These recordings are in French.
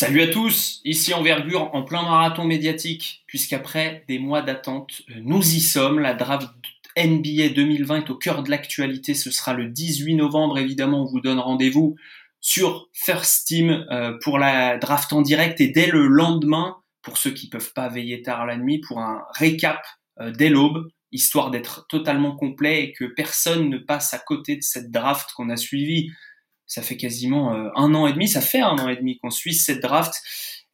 Salut à tous, ici Envergure en plein marathon médiatique, puisqu'après des mois d'attente, euh, nous y sommes. La draft NBA 2020 est au cœur de l'actualité. Ce sera le 18 novembre, évidemment, on vous donne rendez-vous sur First Team euh, pour la draft en direct et dès le lendemain, pour ceux qui peuvent pas veiller tard la nuit, pour un récap euh, dès l'aube, histoire d'être totalement complet et que personne ne passe à côté de cette draft qu'on a suivie ça fait quasiment euh, un an et demi, ça fait un an et demi qu'on suit cette draft.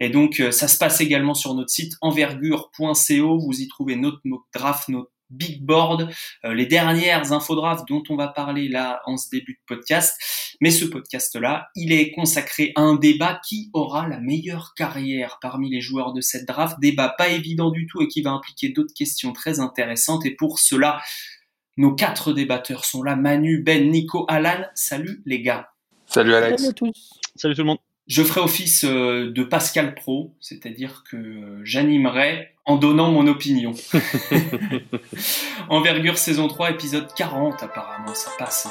Et donc, euh, ça se passe également sur notre site envergure.co. Vous y trouvez notre draft, notre big board, euh, les dernières infographes dont on va parler là en ce début de podcast. Mais ce podcast-là, il est consacré à un débat qui aura la meilleure carrière parmi les joueurs de cette draft. Débat pas évident du tout et qui va impliquer d'autres questions très intéressantes. Et pour cela, nos quatre débatteurs sont là. Manu, Ben, Nico, Alan. Salut les gars. Salut Alex. Salut à tous. Salut tout le monde. Je ferai office euh, de Pascal Pro, c'est-à-dire que j'animerai en donnant mon opinion. Envergure saison 3, épisode 40 apparemment, ça passe.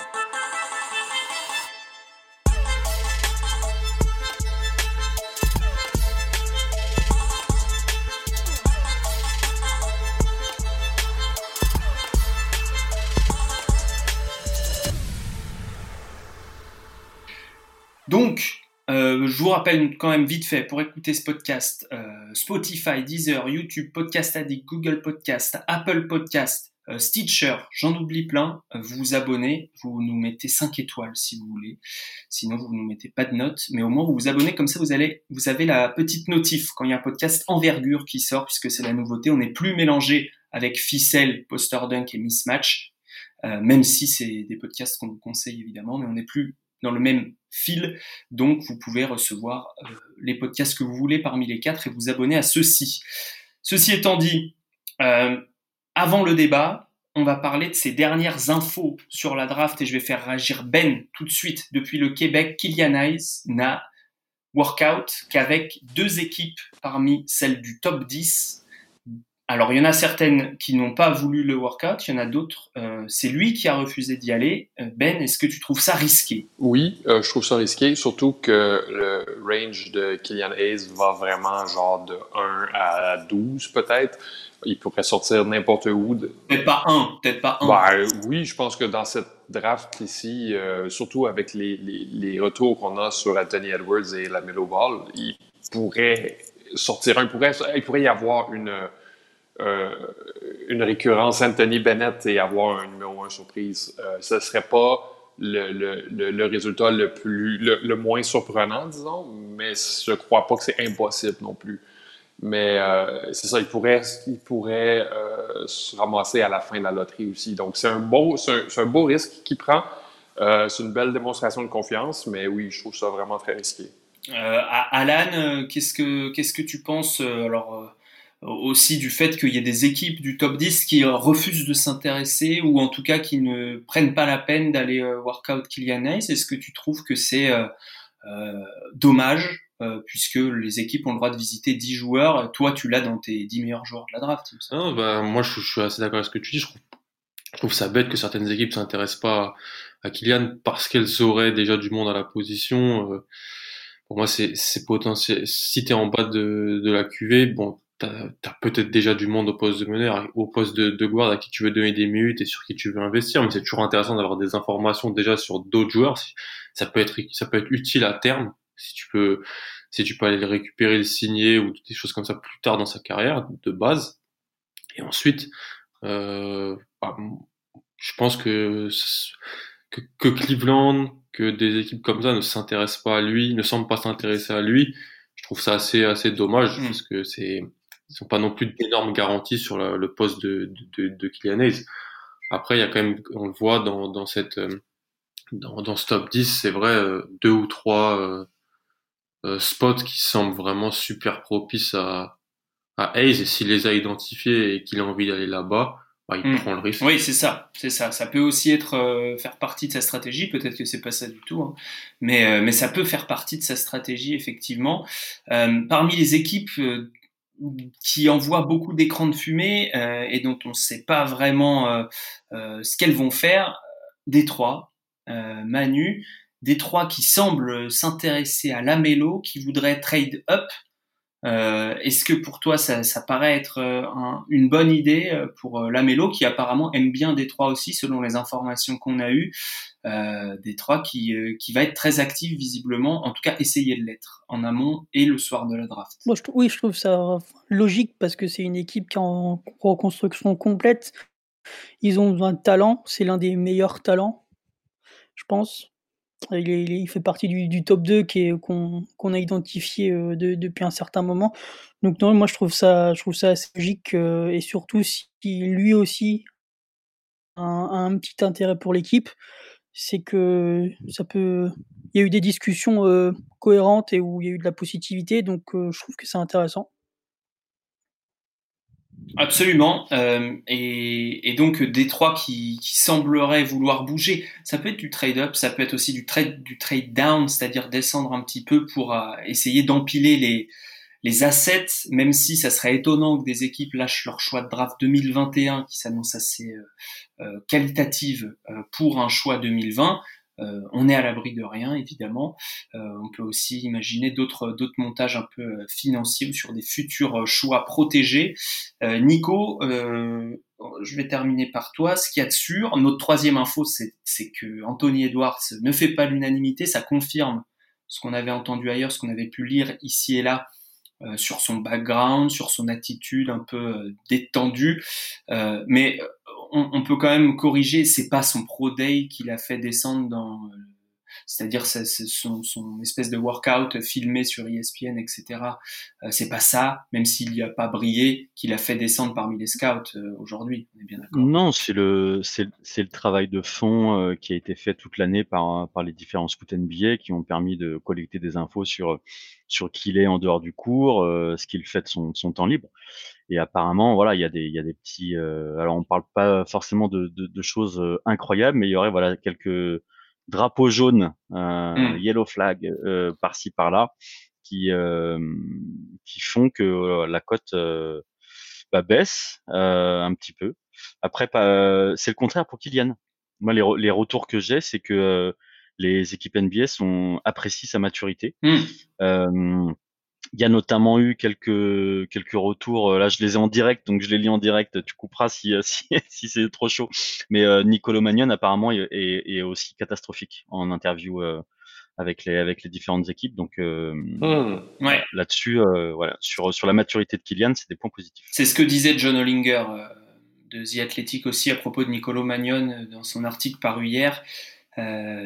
Vous rappelle quand même vite fait pour écouter ce podcast euh, Spotify, Deezer, YouTube, Podcast Addict, Google Podcast, Apple Podcast, euh, Stitcher, j'en oublie plein. vous vous abonnez, vous nous mettez 5 étoiles si vous voulez. Sinon vous nous mettez pas de notes, mais au moins vous vous abonnez comme ça vous allez vous avez la petite notif quand il y a un podcast envergure qui sort puisque c'est la nouveauté, on n'est plus mélangé avec Ficelle, Poster Dunk et Mismatch. même si c'est des podcasts qu'on vous conseille évidemment, mais on n'est plus dans le même fil. Donc, vous pouvez recevoir euh, les podcasts que vous voulez parmi les quatre et vous abonner à ceux-ci. Ceci étant dit, euh, avant le débat, on va parler de ces dernières infos sur la draft et je vais faire réagir Ben tout de suite depuis le Québec. Kylian Hayes n'a workout qu'avec deux équipes parmi celles du top 10 alors, il y en a certaines qui n'ont pas voulu le workout, il y en a d'autres, euh, c'est lui qui a refusé d'y aller. Euh, ben, est-ce que tu trouves ça risqué? Oui, euh, je trouve ça risqué, surtout que le range de Killian Hayes va vraiment genre de 1 à 12 peut-être. Il pourrait sortir n'importe où. Peut-être pas un, peut-être pas un. Ben, oui, je pense que dans cette draft ici, surtout avec les, les, les retours qu'on a sur Anthony Edwards et la Melo Ball, il pourrait sortir un, il pourrait, il pourrait y avoir une euh, une récurrence Anthony Bennett et avoir un numéro un surprise. Euh, ce ne serait pas le, résultat le, plus, le, moins surprenant, disons, mais je ne crois pas que c'est impossible non plus. Mais euh, c'est ça, il pourrait, il pourrait se ramasser à la fin de la loterie aussi. Donc, c'est un, beau, un, beau risque qu'il prend. c'est une belle démonstration de confiance, mais oui, je trouve ça vraiment très risqué. Alan, qu'est-ce que, que tu penses alors, aussi du fait qu'il y ait des équipes du top 10 qui refusent de s'intéresser ou en tout cas qui ne prennent pas la peine d'aller euh, workout Kylian Hayes. Est-ce que tu trouves que c'est euh, euh, dommage puisque les équipes ont le droit de visiter 10 joueurs Toi, tu l'as dans tes 10 meilleurs joueurs de la draft. Non, bah, moi, je, suis assez d'accord avec ce que tu dis. Je trouve, je trouve ça bête que certaines équipes s'intéressent pas à Kylian parce qu'elles auraient déjà du monde à la position. pour moi, c'est potentiel. Si tu es en bas de, de la QV, bon, t'as as, peut-être déjà du monde au poste de meneur, au poste de, de guard à qui tu veux donner des minutes et sur qui tu veux investir, mais c'est toujours intéressant d'avoir des informations déjà sur d'autres joueurs. Ça peut être ça peut être utile à terme si tu peux si tu peux aller le récupérer, le signer ou des choses comme ça plus tard dans sa carrière de base. Et ensuite, euh, bah, je pense que, que, que Cleveland, que des équipes comme ça ne s'intéressent pas à lui, ne semblent pas s'intéresser à lui. Je trouve ça assez assez dommage mmh. parce que c'est ils sont pas non plus d'énormes garanties sur le, le poste de, de, de Kylian Hayes. Après, il y a quand même, on le voit dans, dans cette, euh, dans, dans ce top 10, c'est vrai, euh, deux ou trois euh, euh, spots qui semblent vraiment super propices à, à Hayes. Et s'il les a identifiés et qu'il a envie d'aller là-bas, bah, il hmm. prend le risque. Oui, c'est ça, c'est ça. Ça peut aussi être faire partie de sa stratégie. Peut-être que c'est pas ça du tout, hein. mais mais ça peut faire partie de sa stratégie effectivement. parmi les équipes qui envoient beaucoup d'écrans de fumée euh, et dont on ne sait pas vraiment euh, euh, ce qu'elles vont faire. Détroit, Manu, Détroit qui semble s'intéresser à Lamelo, qui voudrait trade up. Euh, Est-ce que pour toi, ça, ça paraît être euh, un, une bonne idée euh, pour euh, Lamelo, qui apparemment aime bien Détroit aussi, selon les informations qu'on a eues euh, Détroit qui, qui va être très actif visiblement, en tout cas essayer de l'être en amont et le soir de la draft? Oui, je trouve ça logique parce que c'est une équipe qui est en reconstruction complète. Ils ont besoin de talent, c'est l'un des meilleurs talents, je pense. Il, fait partie du, du top 2 qu'on qu a identifié euh, de, depuis un certain moment. Donc moi je trouve ça, je trouve ça assez logique euh, et surtout si lui aussi a un, un petit intérêt pour l'équipe, c'est que ça peut. Il y a eu des discussions euh, cohérentes et où il y a eu de la positivité, donc je trouve que c'est intéressant. Absolument. Euh, et, donc Détroit qui, qui semblerait vouloir bouger. Ça peut être du trade-up, ça peut être aussi du trade, down, c'est-à-dire descendre un petit peu pour euh, essayer d'empiler les, les assets, même si ça serait étonnant que des équipes lâchent leur choix de draft 2021 qui s'annonce assez euh, euh qualitative euh, pour un choix 2020. Euh, on est à l'abri de rien, évidemment. Euh, on peut aussi imaginer d'autres montages un peu euh, financiers sur des futurs choix protégés. Nico, je vais terminer par toi. Ce qu'il y a de sûr, notre troisième info, c'est que Anthony Edwards ne fait pas l'unanimité. Ça confirme ce qu'on avait entendu ailleurs, ce qu'on avait pu lire ici et là sur son background, sur son attitude un peu détendue. Mais on, on, peut quand même corriger, c'est pas son pro day qui l'a fait descendre dans c'est-à-dire c'est son, espèce de workout filmé sur ESPN, etc. Euh, c'est pas ça, même s'il n'y a pas brillé, qu'il a fait descendre parmi les scouts euh, aujourd'hui. On est bien d'accord. Non, c'est le travail de fond euh, qui a été fait toute l'année par les différents scouts NBA qui ont permis de collecter des infos sur qui il est en dehors du cours, euh, ce qu'il fait de son, temps libre. Et apparemment, voilà, il y a des, petits. Alors, on parle pas forcément de, de, de, choses incroyables, mais il y aurait voilà quelques drapeau jaune, euh, mm. yellow flag euh, par-ci par-là, qui euh, qui font que la cote bah, baisse un petit peu. Après, c'est le contraire pour Kylian. Moi, les, les retours que j'ai, c'est que les équipes NBA sont apprécient sa maturité. Mm. Il y a notamment eu quelques quelques retours. Euh, là, je les ai en direct, donc je les lis en direct. Tu couperas si euh, si, si c'est trop chaud. Mais euh, Nicolo Magnon apparemment est, est, aussi catastrophique en interview euh, avec les avec les différentes équipes. Donc euh, mmh, ouais. là-dessus, voilà, sur sur la maturité de Kylian, c'est des points positifs. C'est ce que disait John Hollinger de The Athletic aussi à propos de Nicolo Magnon dans son article paru hier.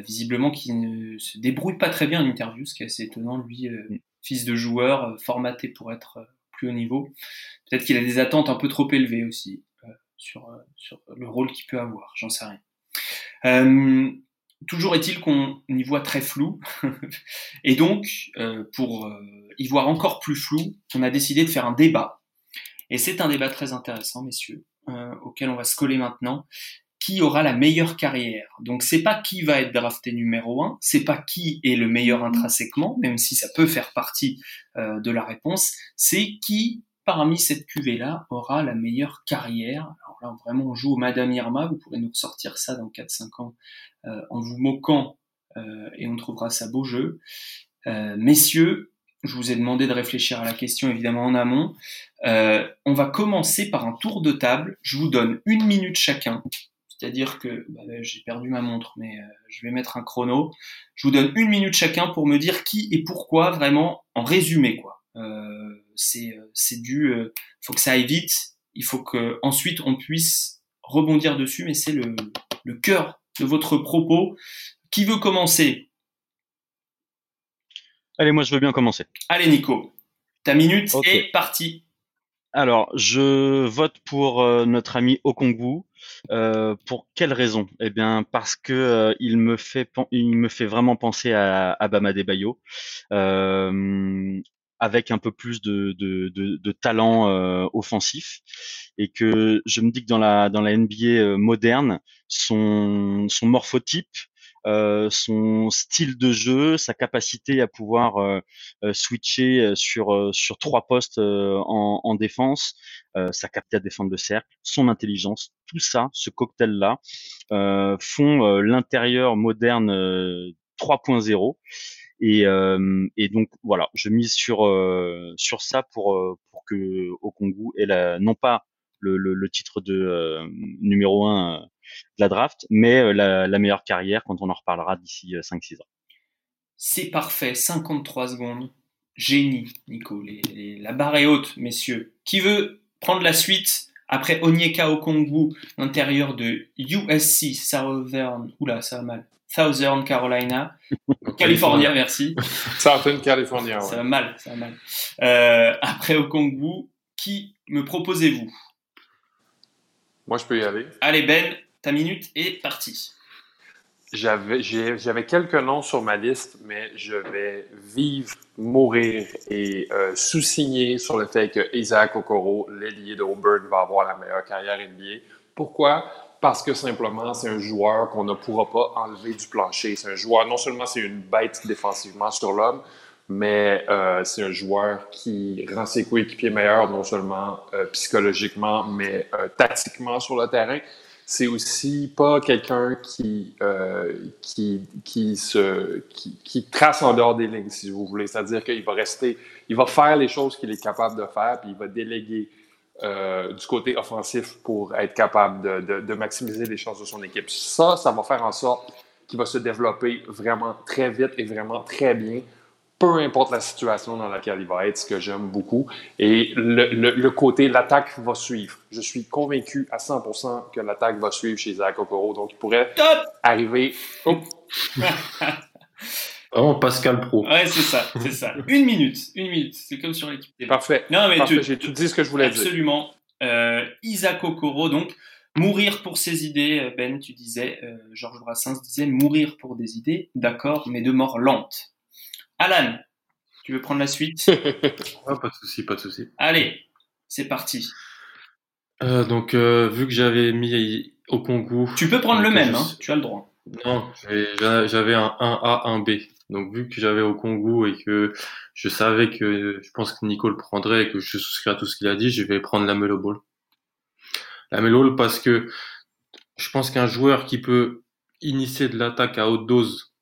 visiblement, qui ne se débrouille pas très bien en interview, ce qui est assez étonnant. Lui, mmh fils de joueur, euh, formaté pour être euh, plus haut niveau. Peut-être qu'il a des attentes un peu trop élevées aussi euh, sur, sur le rôle qu'il peut avoir, j'en sais rien. Toujours est-il qu'on y voit très flou, et donc pour y voir encore plus flou, on a décidé de faire un débat. Et c'est un débat très intéressant, messieurs, auquel on va se coller maintenant qui aura la meilleure carrière. Donc c'est pas qui va être drafté numéro un, c'est pas qui est le meilleur intrinsèquement, même si ça peut faire partie euh, de la réponse, c'est qui parmi cette cuvée là aura la meilleure carrière. Alors là vraiment on joue Madame Irma, vous pourrez nous ressortir ça dans 4-5 ans euh, en vous moquant euh, et on trouvera ça beau jeu. Messieurs, je vous ai demandé de réfléchir à la question évidemment en amont. On va commencer par un tour de table. Je vous donne une minute chacun c'est-à-dire que bah, j'ai perdu ma montre, mais euh, je vais mettre un chrono. Je vous donne une minute chacun pour me dire qui et pourquoi vraiment en résumé quoi. Euh, c'est euh, c'est du, euh, faut que ça aille vite. Il faut que ensuite on puisse rebondir dessus, mais c'est le le cœur de votre propos. Qui veut commencer? Allez, moi je veux bien commencer. Allez Nico, ta minute okay. est partie. Alors, je vote pour euh, notre ami Okongwu. Euh, pour quelle raison? Eh bien, parce que euh, il me fait, il me fait vraiment penser à, à Bama Bayo, euh, avec un peu plus de, de, de, talent offensif, et que je me dis que dans la dans la NBA moderne, son son morphotype son style de jeu, sa capacité à pouvoir euh, euh switcher sur sur trois postes en, en, défense, sa capacité à défendre le cercle, son intelligence, tout ça, ce cocktail là, font l'intérieur moderne 3.0. Et, et donc voilà, je mise sur sur ça pour pour que Okongu ait la, non pas le, le, le titre de numéro un de la draft, mais la, la meilleure carrière quand on en reparlera d'ici 5-6 ans. C'est parfait, 53 secondes. Génie, Nico. la barre est haute, messieurs. Qui veut prendre la suite après Onyeka Okongu, l'intérieur de USC Southern, oula, ça va mal. Southern Carolina, California, merci. Southern California. Ça va mal, ça va mal. Euh, après Okongu, qui me proposez-vous? Moi, je peux y aller. Allez Ben, ta minute est partie. J'avais, quelques noms sur ma liste, mais je vais vivre, mourir et euh, sous-signer sur le fait que Isaac Okoro, l'ailier d'Auburn, va avoir la meilleure carrière NBA. Pourquoi? Parce que simplement, c'est un joueur qu'on ne pourra pas enlever du plancher. C'est un joueur, non seulement c'est une bête défensivement sur l'homme, mais euh, c'est un joueur qui rend ses coéquipiers meilleurs, non seulement euh, psychologiquement, mais euh, tactiquement sur le terrain c'est aussi pas quelqu'un qui, euh, qui, qui, se, qui, trace en dehors des lignes, si vous voulez. C'est-à-dire qu'il va rester, il va faire les choses qu'il est capable de faire, puis il va déléguer euh, du côté offensif pour être capable de, de, maximiser les chances de son équipe. Ça, ça va faire en sorte qu'il va se développer vraiment très vite et vraiment très bien peu importe la situation dans laquelle il va être, ce que j'aime beaucoup. Et le, le, côté, l'attaque va suivre. Je suis convaincu à 100% que l'attaque va suivre chez Zach Okoro. Donc, il pourrait arriver. Oh. Vraiment Pascal Pro. Ouais, c'est ça, c'est ça. Une minute, une minute. C'est comme sur l'équipe. Parfait. Non, mais Parfait. j'ai tout dit ce que je voulais absolument. dire. Absolument. Euh, Isaac Okoro, donc, mourir pour ses idées. Ben, tu disais, euh, Georges Brassens disait, mourir pour des idées, d'accord, mais de mort lente. Alan, tu veux prendre la suite? Pas de souci, pas de souci. Allez, c'est parti. Euh, donc, euh, vu que j'avais mis au Congo. Tu peux prendre le même, hein, tu as le droit. Non, j'avais un 1A, 1B. Donc, vu que j'avais au Congo et que je savais que je pense que Nico le prendrait et que je souscris à tout ce qu'il a dit, je vais prendre la Melo Ball. La Melo parce que je pense qu'un joueur qui peut initier de l'attaque à haute dose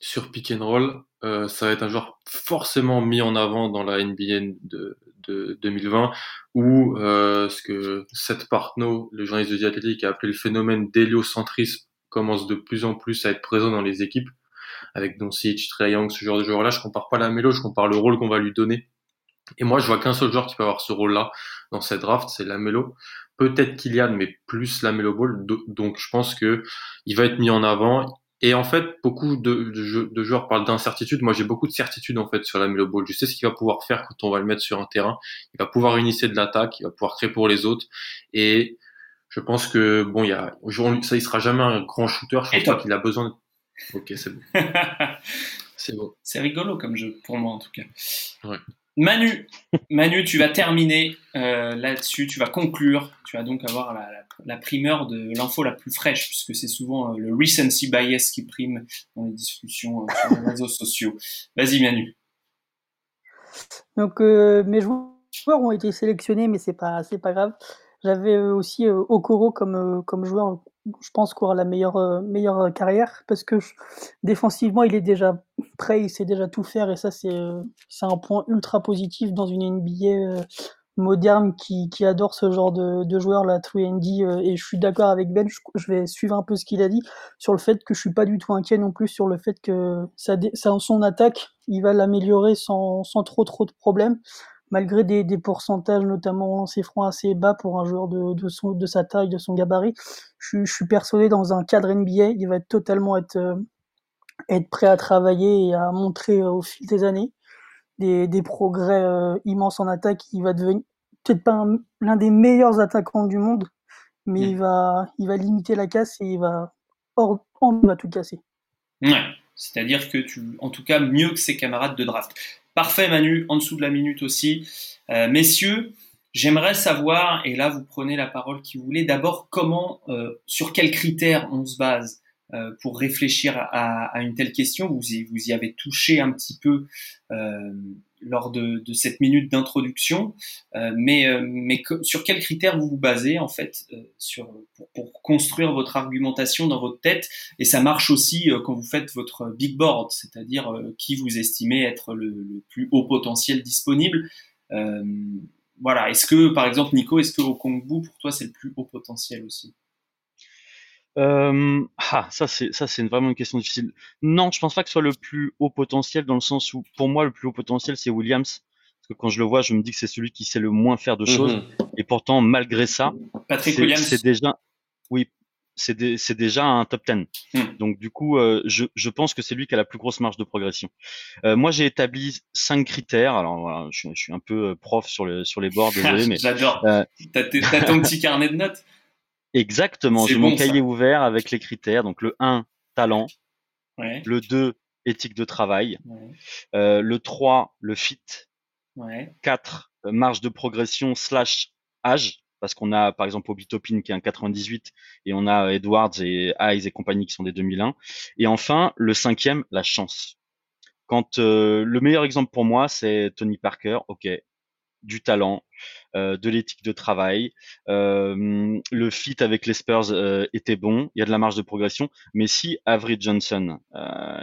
sur pick and roll, euh, ça va être un joueur forcément mis en avant dans la NBA de, de 2020, où euh, ce que Seth Partnow, le journaliste de The a appelé le phénomène d'héliocentrisme, commence de plus en plus à être présent dans les équipes, avec Doncic, Trae Young, ce genre de joueur-là. Je compare pas la mélo, je compare le rôle qu'on va lui donner. Et moi, je vois qu'un seul joueur qui peut avoir ce rôle-là dans cette draft, c'est la mélo. Peut-être Kylian, mais plus la mélo ball. Donc, je pense que il va être mis en avant. Et en fait, beaucoup de, de, joueurs parlent d'incertitude. Moi, j'ai beaucoup de certitude en fait sur la Melo Ball. Je sais ce qu'il va pouvoir faire quand on va le mettre sur un terrain. Il va pouvoir initier de l'attaque, il va pouvoir créer pour les autres. Et je pense que bon, il y a, ça, il sera jamais un grand shooter. Je pense pas qu'il a besoin. De... Ok, c'est bon. c'est bon. C'est rigolo comme jeu pour moi en tout cas. Ouais. Manu, Manu, tu vas terminer euh, là-dessus, tu vas conclure, tu vas donc avoir la, primeur de l'info la plus fraîche, puisque c'est souvent euh, le recency bias qui prime dans les discussions euh, sur les réseaux sociaux. Vas-y Manu. Donc mes joueurs ont été sélectionnés, mais c'est pas pas grave. J'avais aussi Okoro comme comme joueur je pense aura la meilleure, euh, meilleure euh, carrière parce que défensivement, il est déjà prêt, il sait déjà tout faire et ça, c'est euh, un point ultra positif dans une NBA moderne qui, qui adore ce genre de, de joueur, la 3D. et je suis d'accord avec Ben, je, vais suivre un peu ce qu'il a dit sur le fait que je suis pas du tout inquiet non plus sur le fait que ça, ça son attaque, il va l'améliorer sans, sans trop trop de problèmes malgré des, des pourcentages, notamment lancés francs assez bas pour un joueur de, de, son, de sa taille, de son gabarit, je, je, suis persuadé dans un cadre NBA, il va totalement être, euh, être prêt à travailler et à montrer euh, au fil des années des, des progrès euh, immenses en attaque. Il va devenir peut-être pas l'un des meilleurs attaquants du monde, mais il va, il va limiter la casse et il va, hors, on va tout casser. Ouais. C'est-à-dire que tu, en tout cas, mieux que ses camarades de draft. Parfait Manu, en dessous de la minute aussi. Euh, messieurs, j'aimerais savoir, et là vous prenez la parole qui vous voulez, d'abord comment, euh, sur quels critères on se base euh, pour réfléchir à, à, une telle question? Vous y, vous y avez touché un petit peu euh, lors de, de, cette minute d'introduction, euh, mais, euh, sur quels critères vous vous basez en fait sur, pour construire votre argumentation dans votre tête? Et ça marche aussi quand vous faites votre big board, c'est-à-dire qui vous estimez être le, plus haut potentiel disponible. voilà. Est-ce que, par exemple, Nico, est-ce que au Kongbu, pour toi, c'est le plus haut potentiel aussi? Euh, ah, ça c'est ça c'est vraiment une question difficile. Non, je pense pas que ce soit le plus haut potentiel dans le sens où pour moi le plus haut potentiel c'est Williams parce que quand je le vois, je me dis que c'est celui qui sait le moins faire de choses mhm. et pourtant malgré ça, Patrick Williams c'est déjà oui, c'est c'est déjà un top 10. Hmm. Donc du coup, euh, je, je pense que c'est lui qui a la plus grosse marge de progression. Euh, moi, j'ai établi cinq critères. Alors voilà, je, je, suis un peu euh, prof sur le sur les bords, désolé, mais j'adore. Euh, t'as ton petit carnet de notes. Exactement, j'ai mon cahier ouvert avec les critères. Donc le 1, talent. Le 2, éthique de travail. Euh, le 3, le fit. 4, euh, marge de progression slash âge. Parce qu'on a par exemple Obi Topin qui est un 98 et on a Edwards et Eyes et compagnie qui sont des 2001. Et enfin, le cinquième, la chance. Quand euh, le meilleur exemple pour moi, c'est Tony Parker. Ok, du talent, euh, de l'éthique de travail. Euh, le fit avec les Spurs euh, était bon, il y a de la marge de progression. Mais si Avery Johnson,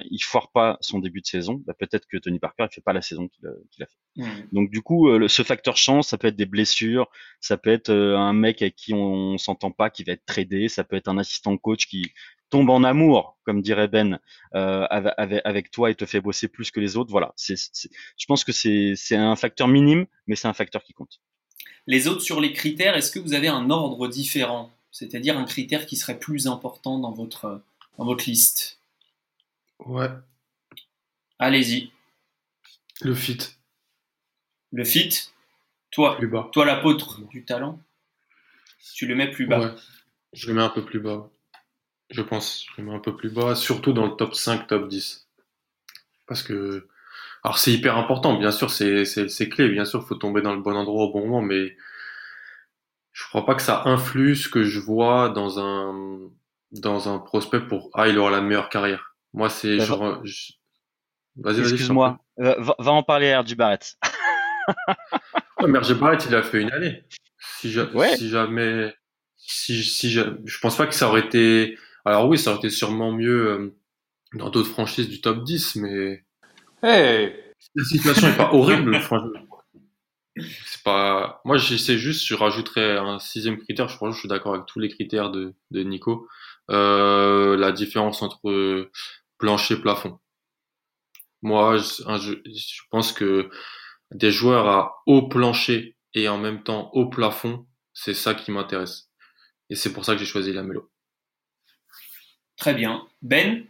il foire pas son début de saison, bah, peut-être que Tony Parker il fait pas la saison qu'il a, fait. Mmh. Donc du coup, ce facteur chance, ça peut être des blessures, ça peut être un mec avec qui on, s'entend pas, qui va être tradé, ça peut être un assistant coach qui tombe en amour, comme dirait Ben, euh, avec, avec, toi et te fait bosser plus que les autres. Voilà, c'est, je pense que c'est, un facteur minime, mais c'est un facteur qui compte. Les autres sur les critères, est-ce que vous avez un ordre différent? C'est-à-dire un critère qui serait plus important dans votre, dans votre liste? Ouais. Allez-y. Le fit. Le fit? Toi, plus bas. toi l'apôtre du talent? Tu le mets plus bas Ouais. Je le mets un peu plus bas. Je pense, je le mets un peu plus bas, surtout dans le top 5, top 10. Parce que, alors c'est hyper important, bien sûr, c'est, c'est, clé, bien sûr, il faut tomber dans le bon endroit au bon moment, mais je crois pas que ça influe ce que je vois dans un, dans un prospect pour, ah, il aura la meilleure carrière. Moi, c'est genre, vas-y, vas-y. Excuse-moi, euh, va, va, en parler à RJ Barrett. mais RJ Barrett, il a fait une année. Si, si jamais, si, si je, je pense pas que ça aurait été, alors oui, ça aurait été sûrement mieux euh, dans d'autres franchises du top 10, mais hey la situation est pas horrible, franchement. C'est pas. Moi, j'essaie juste, je rajouterais un sixième critère. Je crois que je suis d'accord avec tous les critères de, de Nico. Euh, la différence entre plancher et plafond. Moi, je, je pense que des joueurs à haut plancher et en même temps haut plafond, c'est ça qui m'intéresse. Et c'est pour ça que j'ai choisi la mélo. Très bien. Ben,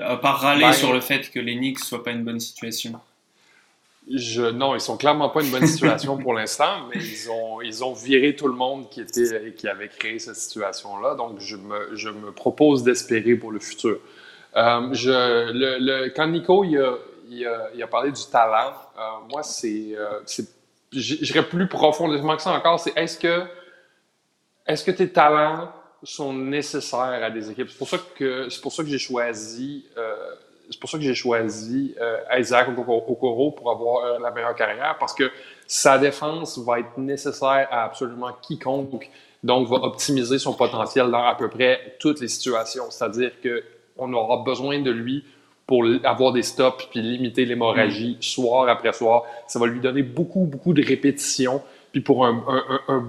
à part râler ben, sur le fait que les Knicks soient pas une bonne situation. Je, non, ils sont clairement pas une bonne situation pour l'instant, mais ils ont, ils ont viré tout le monde qui, était, qui avait créé cette situation-là. Donc, je me, je me propose d'espérer pour le futur. Euh, je, le, quand Nico il a, il, a, il a, parlé du talent, euh, moi, c'est, euh, j'irais plus profondément que ça encore. C'est est-ce que, est-ce que tes talents sont nécessaires à des équipes. C'est pour ça que c'est pour ça que j'ai choisi euh, c'est pour ça que j'ai choisi euh, Isaac Okoro pour avoir euh, la meilleure carrière parce que sa défense va être nécessaire à absolument quiconque, donc va optimiser son potentiel dans à peu près toutes les situations. C'est-à-dire que on aura besoin de lui pour avoir des stops puis limiter l'hémorragie mm. soir après soir. Ça va lui donner beaucoup beaucoup de répétitions puis pour un,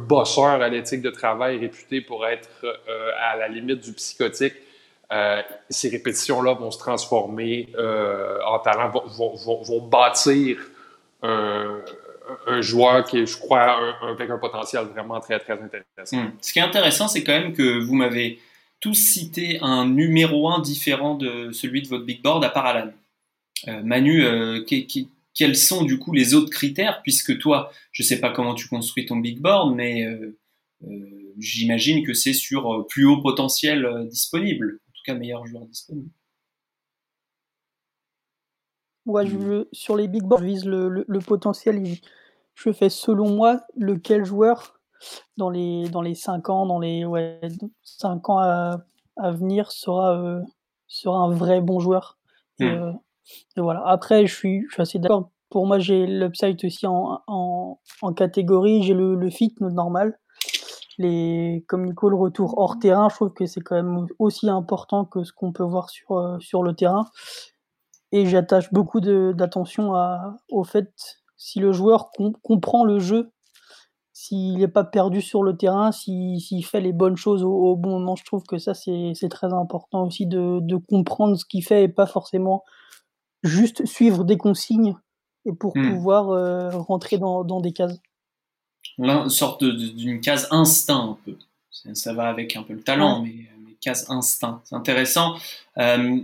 bosseur à l'éthique de travail réputé pour être euh, à la limite du psychotique, euh, ces répétitions-là vont se transformer euh, en talent, vont, bâtir un, joueur qui est, je crois, avec un potentiel vraiment très, très intéressant. Hmm. Ce qui est intéressant, c'est quand même que vous m'avez tous cité un numéro un différent de celui de votre big board, à part Alan. Manu, qui, quels sont du coup les autres critères Puisque toi, je ne sais pas comment tu construis ton big board, mais euh, euh, j'imagine que c'est sur euh, plus haut potentiel disponible, en tout cas meilleur joueur disponible. Ouais, je, sur les big boards, je vise le, potentiel. Je fais selon moi lequel joueur dans les, dans les 5 ans, dans les ouais, 5 ans à, venir sera, sera un vrai bon joueur. Hmm. Et voilà. Après, je suis, assez d'accord. Pour moi, j'ai l'upside aussi en, en, en catégorie. J'ai le, le fit normal. les, comme Nico, le retour hors terrain, je trouve que c'est quand même aussi important que ce qu'on peut voir sur, euh, sur le terrain. Et j'attache beaucoup d'attention au fait si le joueur comprend le jeu, s'il n'est pas perdu sur le terrain, s'il fait les bonnes choses au, bon moment. Je trouve que ça, c'est très important aussi de, de comprendre ce qu'il fait et pas forcément juste suivre des consignes et pour hmm. pouvoir euh, rentrer dans, dans, des cases. une sorte d'une case instinct un peu. Ça, va avec un peu le talent, mais, mais, case instinct. C'est intéressant. Euh,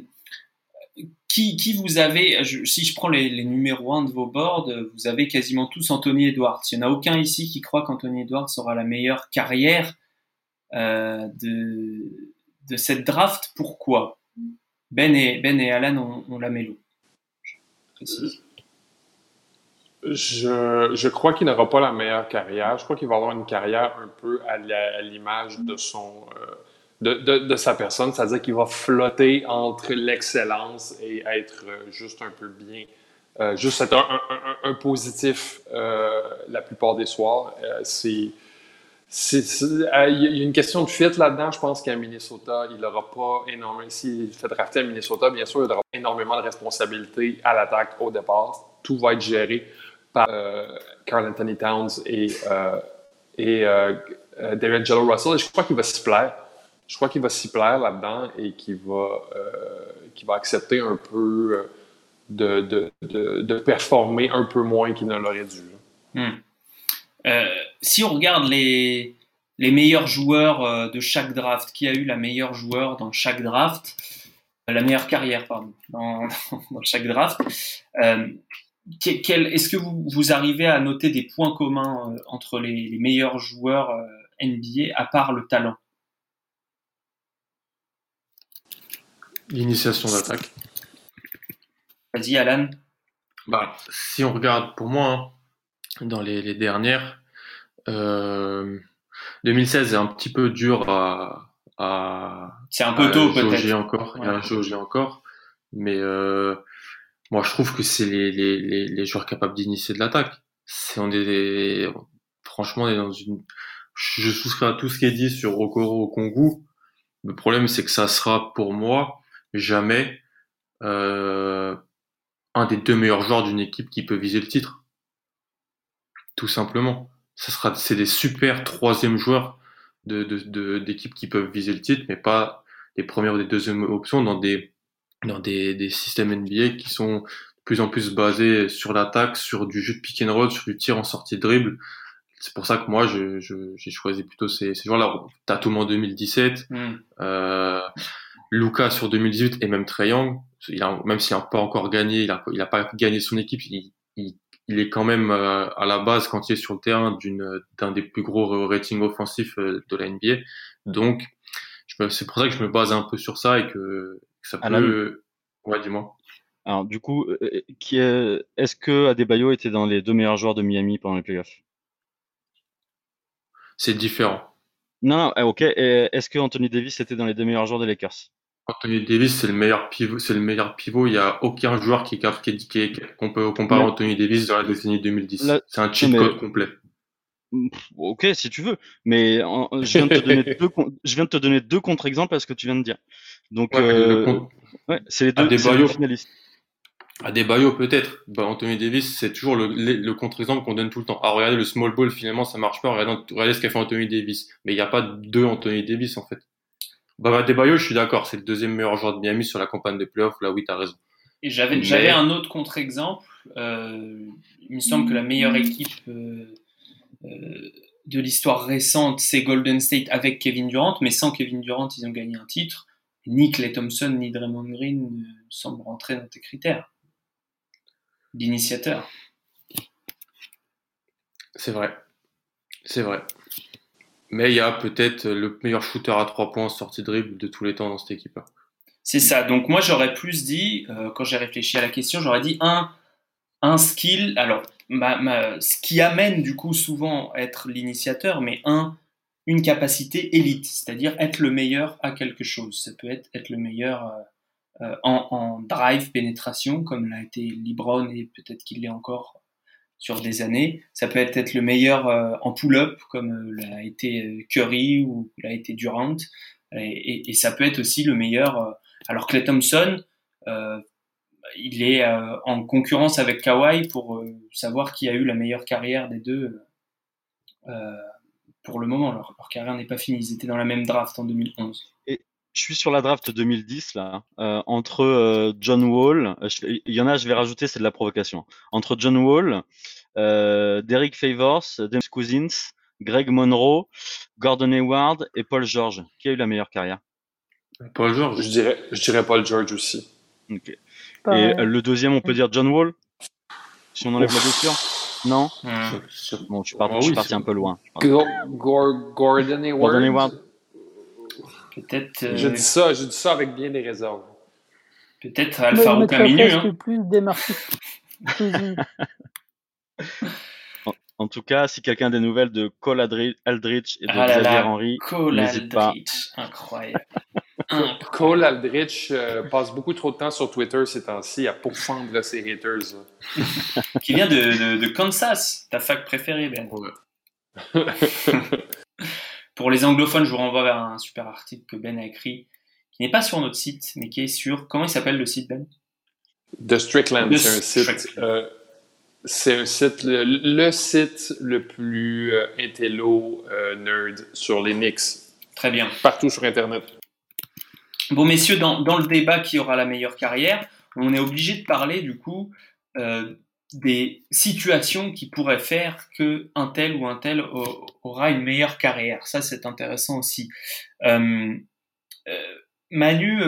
qui, qui, vous avez, si je prends les, les, numéros 1 de vos boards, vous avez quasiment tous Anthony Edwards. Il n'y en a aucun ici qui croit qu'Anthony Edwards aura la meilleure carrière euh, de, de cette draft. Pourquoi? Ben et, ben et Alan ont, ont la mélo. Je, je, crois qu'il n'aura pas la meilleure carrière. Je crois qu'il va avoir une carrière un peu à l'image de son euh, de, de, de, sa personne, c'est-à-dire qu'il va flotter entre l'excellence et être euh, juste un peu bien, euh, juste être un, un, positif la plupart des soirs. C'est il y a une question de fuite là-dedans. Je pense qu'à Minnesota, il n'aura pas énormément. S'il fait drafter à Minnesota, bien sûr, il aura énormément de responsabilités à l'attaque au départ. Tout va être géré par euh, Carl Anthony Towns et, euh, et euh, David Jello Russell. Et je crois qu'il va s'y plaire. Je crois qu'il va s'y plaire là-dedans et qu'il va, qu'il va accepter un peu de, de, de, performer un peu moins qu'il ne l'aurait dû. Hmm. Euh, si on regarde les, les meilleurs joueurs euh, de chaque draft, qui a eu la meilleure joueur dans chaque draft, euh, la meilleure carrière, pardon, dans, dans chaque draft, euh, est-ce que vous, vous, arrivez à noter des points communs entre les, les, meilleurs joueurs NBA à part le talent? L'initiation d'attaque. Vas-y, Alan. Bah, si on regarde, pour moi, hein, dans les, les dernières. Euh, 2016 est un petit peu dur à. à c'est un peu tôt peut-être. encore, ouais. à jauger encore. Mais euh, moi, je trouve que c'est les, les, les, les, joueurs capables d'initier de l'attaque. C'est on est franchement on est dans une. Je souscris à tout ce qui est dit sur Rokoro au Congo. Le problème, c'est que ça sera pour moi jamais euh, un des deux meilleurs joueurs d'une équipe qui peut viser le titre tout simplement. Ça sera, c'est des super troisième joueurs de, de, d'équipes qui peuvent viser le titre, mais pas des premières ou des deuxièmes options dans des, dans des, des systèmes NBA qui sont de plus en plus basés sur l'attaque, sur du jeu de pick and roll, sur du tir en sortie de dribble. C'est pour ça que moi, je, je, j'ai choisi plutôt ces, ces joueurs-là. Tatum en 2017, mm. euh, Luca sur 2018 et même Trey Young. Il a, même s'il n'a pas encore gagné, il a, il a pas gagné son équipe, il, il il est quand même euh, à la base quand il est sur le terrain d'une d'un des plus gros ratings offensifs euh, de la NBA. Donc c'est pour ça que je me base un peu sur ça et que, ça Alan. peut ouais dis-moi. Alors du coup, euh, qui est est-ce que Adebayo était dans les deux meilleurs joueurs de Miami pendant les playoffs? C'est différent. Non, non, ok. Est-ce que Anthony Davis était dans les deux meilleurs joueurs des Lakers? Anthony Davis, c'est le meilleur pivot. C'est le meilleur pivot. Il y a aucun joueur qui est qu'on peut comparer à Anthony Davis dans la décennie 2010. C'est un cheat mais... code complet. Ok, si tu veux, mais en, je, viens de te donner deux, je viens de te donner deux contre-exemples à ce que tu viens de dire. Donc, ouais, euh, ouais, c'est les deux, finalistes. Adebayo peut-être. Bah, Anthony Davis, c'est toujours le, le, le contre-exemple qu'on donne tout le temps. Ah, regardez le small ball, finalement, ça marche pas. Regardez, regardez ce qu'a fait Anthony Davis. Mais il n'y a pas deux Anthony Davis en fait. Bah, Debayo, je suis d'accord, c'est le deuxième meilleur joueur de Miami sur la campagne de playoffs. Là, oui, t'as raison. Et j'avais, Mais... j'avais un autre contre-exemple. Euh, il me semble que la meilleure équipe euh, euh, de l'histoire récente, c'est Golden State avec Kevin Durant. Mais sans Kevin Durant, ils ont gagné un titre. Ni Clay Thompson, ni Draymond Green ne semblent rentrer dans tes critères d'initiateur. C'est vrai. C'est vrai. Mais il y a peut-être le meilleur shooter à trois points sorti de dribble de tous les temps dans cette équipe. C'est ça. Donc moi j'aurais plus dit, euh, quand j'ai réfléchi à la question, j'aurais dit un, un skill. Alors ce qui amène du coup souvent être l'initiateur, mais un, une capacité élite, c'est-à-dire être le meilleur à quelque chose. Ça peut être être le meilleur euh, en, en, drive, pénétration, comme l'a été LeBron et peut-être qu'il l'est encore sur des années. Ça peut être le meilleur en pull-up, comme l'a été Curry ou l'a été Durant. Et, ça peut être aussi le meilleur. alors Clay Thompson, il est en concurrence avec Kawhi pour savoir qui a eu la meilleure carrière des deux pour le moment. Leur, carrière n'est pas finie. Ils étaient dans la même draft en 2011. Et je suis sur la draft 2010 là, euh, entre euh, John Wall, euh, il y en a, je vais rajouter, c'est de la provocation. Entre John Wall, euh, Derek Favors, James Cousins, Greg Monroe, Gordon Hayward et Paul George. Qui a eu la meilleure carrière? Paul George. Je dirais, je dirais Paul George aussi. Et le deuxième, on peut dire John Wall, si on enlève la blessure? Non? Bon, je suis parti, je suis parti un peu loin. Gordon Hayward. Gordon Hayward. Peut-être. Euh... Je dis ça, je dis ça avec bien des réserves. Peut-être Alpha Caminu. Hein. plus démarqué. en, en, tout cas, si quelqu'un a des nouvelles de Cole Aldrich et de ah Xavier Henry, n'hésite pas. Incroyable. Cole Aldrich euh, passe beaucoup trop de temps sur Twitter ces temps-ci à pourfendre ses haters. Qui vient de, de, de, Kansas, ta fac préférée, Ben. Ouais. Pour les anglophones, je vous renvoie vers un super article que Ben a écrit, qui n'est pas sur notre site, mais qui est sur. Comment il s'appelle le site, Ben? The Strickland. C'est un site. Euh, c'est un site, le, site le plus euh, intello euh, nerd sur les Knicks. Très bien. Partout sur Internet. Bon, messieurs, dans, dans, le débat qui aura la meilleure carrière, on est obligé de parler du coup euh, des situations qui pourraient faire que un tel ou un tel aura une meilleure carrière. Ça, c'est intéressant aussi. Euh, euh, Manu,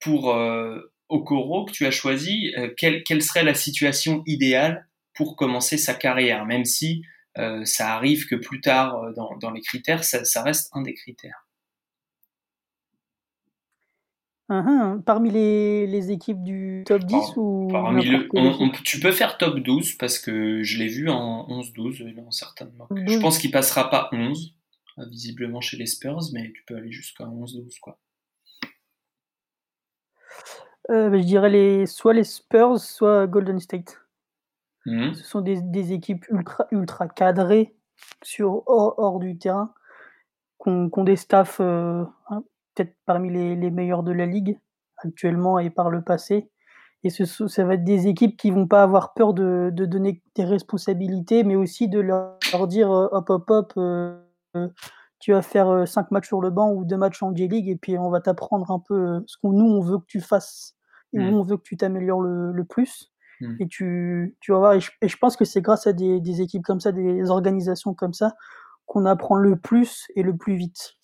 pour euh, Okoro que tu as choisi, quelle, serait la situation idéale pour commencer sa carrière, même si ça arrive que plus tard dans, les critères, ça reste un des critères? Uhum. Parmi les, les, équipes du top 10 Par, ou parmi le, on, on, Tu peux faire top 12 parce que je l'ai vu en 11-12 dans certaines. Je pense qu'il passera pas 11, visiblement chez les Spurs, mais tu peux aller jusqu'à 11-12 quoi. Euh, je dirais les, soit les Spurs, soit Golden State. Mmh. Ce sont des, des, équipes ultra, ultra cadrées sur, hors, hors du terrain, qui ont, qui ont des staffs euh, peut-être parmi les, les, meilleurs de la ligue actuellement et par le passé. Et ce, ça va être des équipes qui vont pas avoir peur de, de donner des responsabilités, mais aussi de leur, leur dire euh, hop hop hop, euh, tu vas faire euh, cinq matchs sur le banc ou deux matchs en J-League et puis on va t'apprendre un peu euh, ce qu'on nous on veut que tu fasses et mmh. où on veut que tu t'améliores le, le, plus. Mmh. Et tu, tu vas voir, et je, et je pense que c'est grâce à des, des équipes comme ça, des organisations comme ça, qu'on apprend le plus et le plus vite.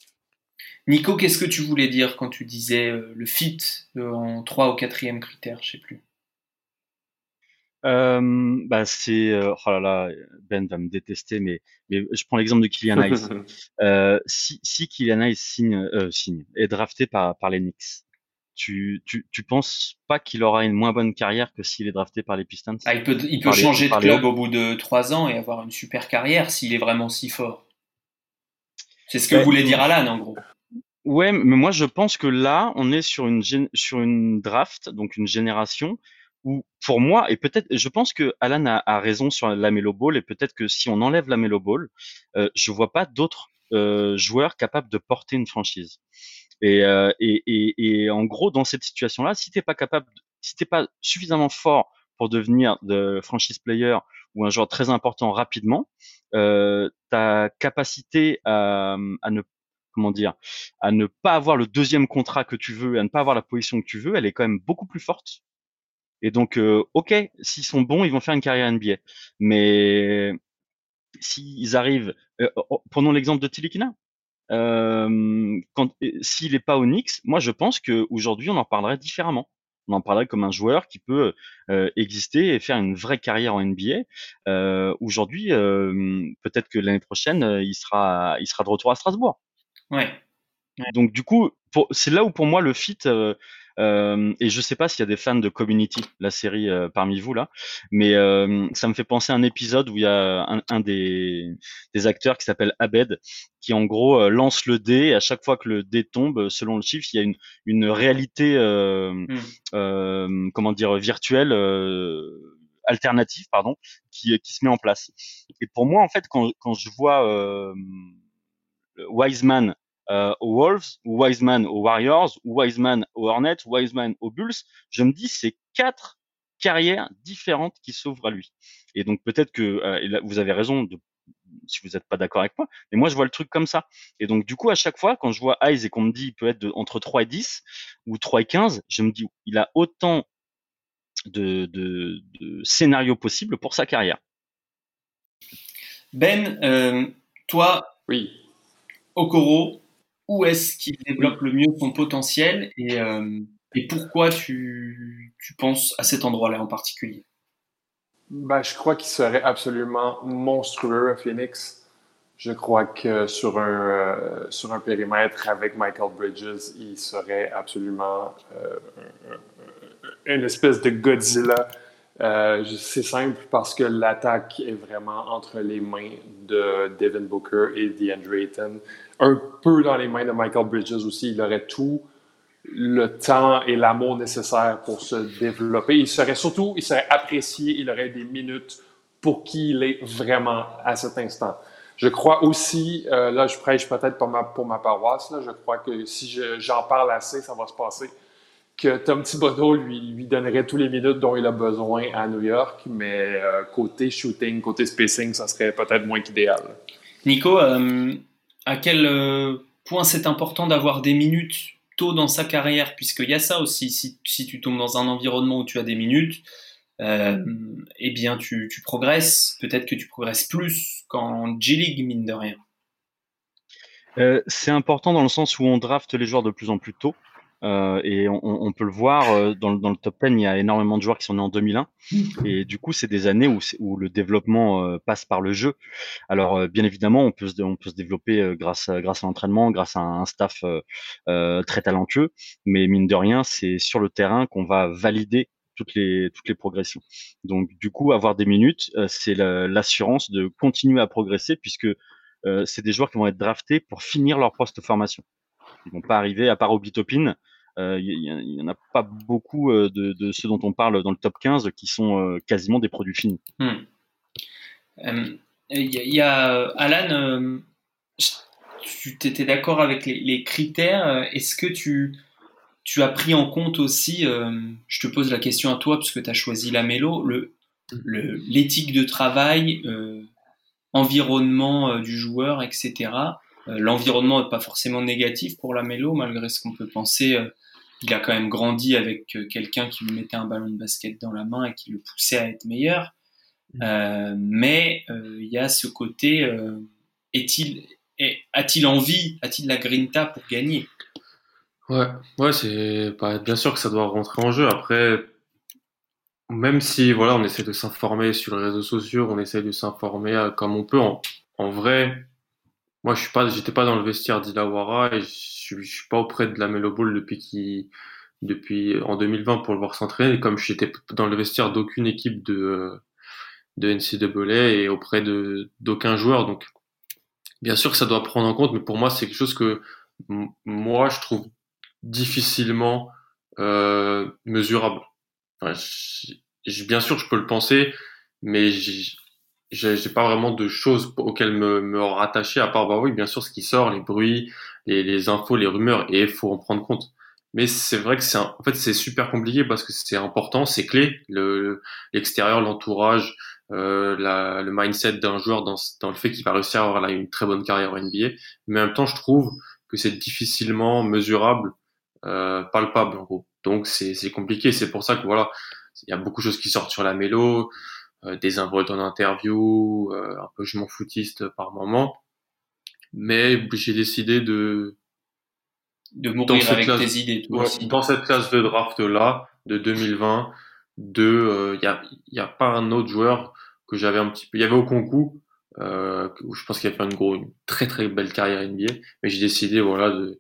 Nico, qu'est-ce que tu voulais dire quand tu disais euh, le fit euh, en 3 ou 4e critère, je sais plus? Euh, bah c'est oh là là Ben va me détester mais mais je prends l'exemple de Kylian Hayes euh, si si Kylian Hayes signe signe est drafté par par les Knicks tu, tu, tu penses pas qu'il aura une moins bonne carrière que s'il est drafté par les Pistons? Ah, Il peut, il peut changer les, de club au bout de 3 ans et avoir une super carrière s'il est vraiment si fort. C'est ce que ouais, voulait dire Alan en gros. Ouais, mais moi je pense que là, on est sur une sur une draft, donc une génération où, pour moi, et peut-être, je pense que Alan a, a raison sur la Melo Ball, et peut-être que si on enlève la Melo Ball, euh, je vois pas d'autres euh, joueurs capables de porter une franchise. Et, euh, et, et, et, en gros, dans cette situation-là, si t'es pas capable, si t'es pas suffisamment fort pour devenir de franchise player ou un joueur très important rapidement, euh, ta capacité à, à ne comment dire, à ne pas avoir le deuxième contrat que tu veux, à ne pas avoir la position que tu veux, elle est quand même beaucoup plus forte. Et donc, euh, ok, s'ils sont bons, ils vont faire une carrière NBA. Mais s'ils arrivent, euh, prenons l'exemple de Tilikina. Euh, quand s'il n'est pas au Knicks, moi je pense qu'aujourd'hui on en parlerait différemment. On en parlerait comme un joueur qui peut euh, exister et faire une vraie carrière en NBA. Euh, aujourd'hui, peut-être que l'année prochaine, il sera, il sera de retour à Strasbourg. Ouais. Donc du coup, c'est là où pour moi le fit euh, euh, et je sais pas s'il y a des fans de Community, la série euh, parmi vous là, mais euh, ça me fait penser à un épisode où il y a un, un des, des, acteurs qui s'appelle Abed, qui en gros euh, lance le dé et à chaque fois que le dé tombe, selon le chiffre, il y a une, une réalité, mm. comment dire, virtuelle alternative, pardon, qui, qui se met en place. Et pour moi, en fait, quand, quand je vois euh, Wiseman aux Wolves, ou Wiseman aux Warriors, ou Wiseman aux Hornets, ou Wiseman aux Bulls, je me dis c'est quatre carrières différentes qui s'ouvrent à lui. Et donc peut-être que euh, vous avez raison de si vous n'êtes pas d'accord avec moi, mais moi je vois le truc comme ça. Et donc du coup à chaque fois quand je vois Eyes et qu'on me dit il peut être entre 3 et 10 ou 3 et 15, je me dis il a autant de, de, de scénarios possibles pour sa carrière. Ben, euh, toi, oui. Okoro, où est-ce qu'il développe le mieux son potentiel et, euh, pourquoi tu, tu penses à cet endroit-là en particulier? Ben, Je crois qu'il serait absolument monstrueux à Phoenix. Je crois que sur un, euh, sur un périmètre avec Michael Bridges, il serait absolument euh, une espèce de Godzilla. Euh, c'est simple parce que l'attaque est vraiment entre les mains de Devin Booker et DeAndre Ayton. Un peu dans les mains de Michael Bridges aussi. Il aurait tout le temps et l'amour nécessaire pour se développer. Il serait surtout, il serait apprécié, il aurait des minutes pour qui il est vraiment à cet instant. Je crois aussi, euh, là je prêche peut-être pour ma, paroisse, là, je crois que si j'en parle assez, ça va se passer, que Tom Thibodeau lui, lui donnerait tous les minutes dont il a besoin à New York, mais euh, côté shooting, côté spacing, ça serait peut-être moins qu'idéal. Nico, euh, à quel point c'est important d'avoir des minutes tôt dans sa carrière, puisqu'il y a ça aussi, si, si, tu tombes dans un environnement où tu as des minutes, euh, eh bien tu, tu progresses, peut-être que tu progresses plus qu'en G-League, mine de rien. Euh, c'est important dans le sens où on draft les joueurs de plus en plus tôt. Euh, et on, on, peut le voir euh, dans, dans, le top 10, il y a énormément de joueurs qui sont nés en 2001. Et du coup, c'est des années où, où le développement euh, passe par le jeu. Alors, euh, bien évidemment, on peut se, on peut se développer grâce, à, grâce à l'entraînement, grâce à un staff très talentueux. Mais mine de rien, c'est sur le terrain qu'on va valider toutes les toutes les progressions. Donc, du coup, avoir des minutes, c'est l'assurance de continuer à progresser puisque c'est des joueurs qui vont être draftés pour finir leur post formation. Ils vont pas arriver à part Obitopin il euh, y, en a pas beaucoup euh, de, ceux dont on parle dans le top 15 qui sont euh, quasiment des produits finis. Il hmm. y, a Alan, tu étais d'accord avec les, critères. Est-ce que tu, tu as pris en compte aussi, je te pose la question à toi puisque tu as choisi la mélo, l'éthique le, de travail, environnement du joueur, etc. L'environnement n'est pas forcément négatif pour la mélo, malgré ce qu'on peut penser il a quand même grandi avec euh, quelqu'un qui lui mettait un ballon de basket dans la main et qui le poussait à être meilleur. Mm. Euh, mais euh, il y a ce côté, est-il, a-t-il envie, a-t-il la grinta pour gagner? Ouais, ouais, c'est bien sûr que ça doit rentrer en jeu. Après, même si voilà, on essaie de s'informer sur les réseaux sociaux, on essaie de s'informer comme on peut. En, en vrai, moi, je suis pas, j'étais pas dans le vestiaire d'Ilawara et je suis, suis pas auprès de la Melo Ball depuis qui, depuis en 2020 pour le voir s'entraîner. Comme je n'étais dans le vestiaire d'aucune équipe de de NCAA et auprès de d'aucun joueur, donc bien sûr que ça doit prendre en compte, mais pour moi, c'est quelque chose que moi je trouve difficilement euh, mesurable. Enfin, bien sûr, je peux le penser, mais j'ai pas vraiment de choses auxquelles me, me rattacher à part bah oui bien sûr ce qui sort les bruits les, les infos les rumeurs et faut en prendre compte. Mais c'est vrai que c'est en fait c'est super compliqué parce que c'est important c'est clé le l'extérieur l'entourage euh, la, le mindset d'un joueur dans, dans le fait qu'il va réussir à avoir là, une très bonne carrière en NBA mais en même temps je trouve que c'est difficilement mesurable euh, palpable en gros. Donc c'est c'est compliqué. C'est pour ça que voilà il y a beaucoup de choses qui sortent sur la mélo euh, des invoites en interview, euh, un peu je m'en foutiste par moment. Mais j'ai décidé de de mourir avec tes idées. Dans cette classe de draft là de 2020, de il euh, y a y a pas un autre joueur que j'avais un petit peu. Il y avait au concours euh, où je pense qu'il a fait une, gros, une très très belle carrière NBA, mais j'ai décidé voilà de,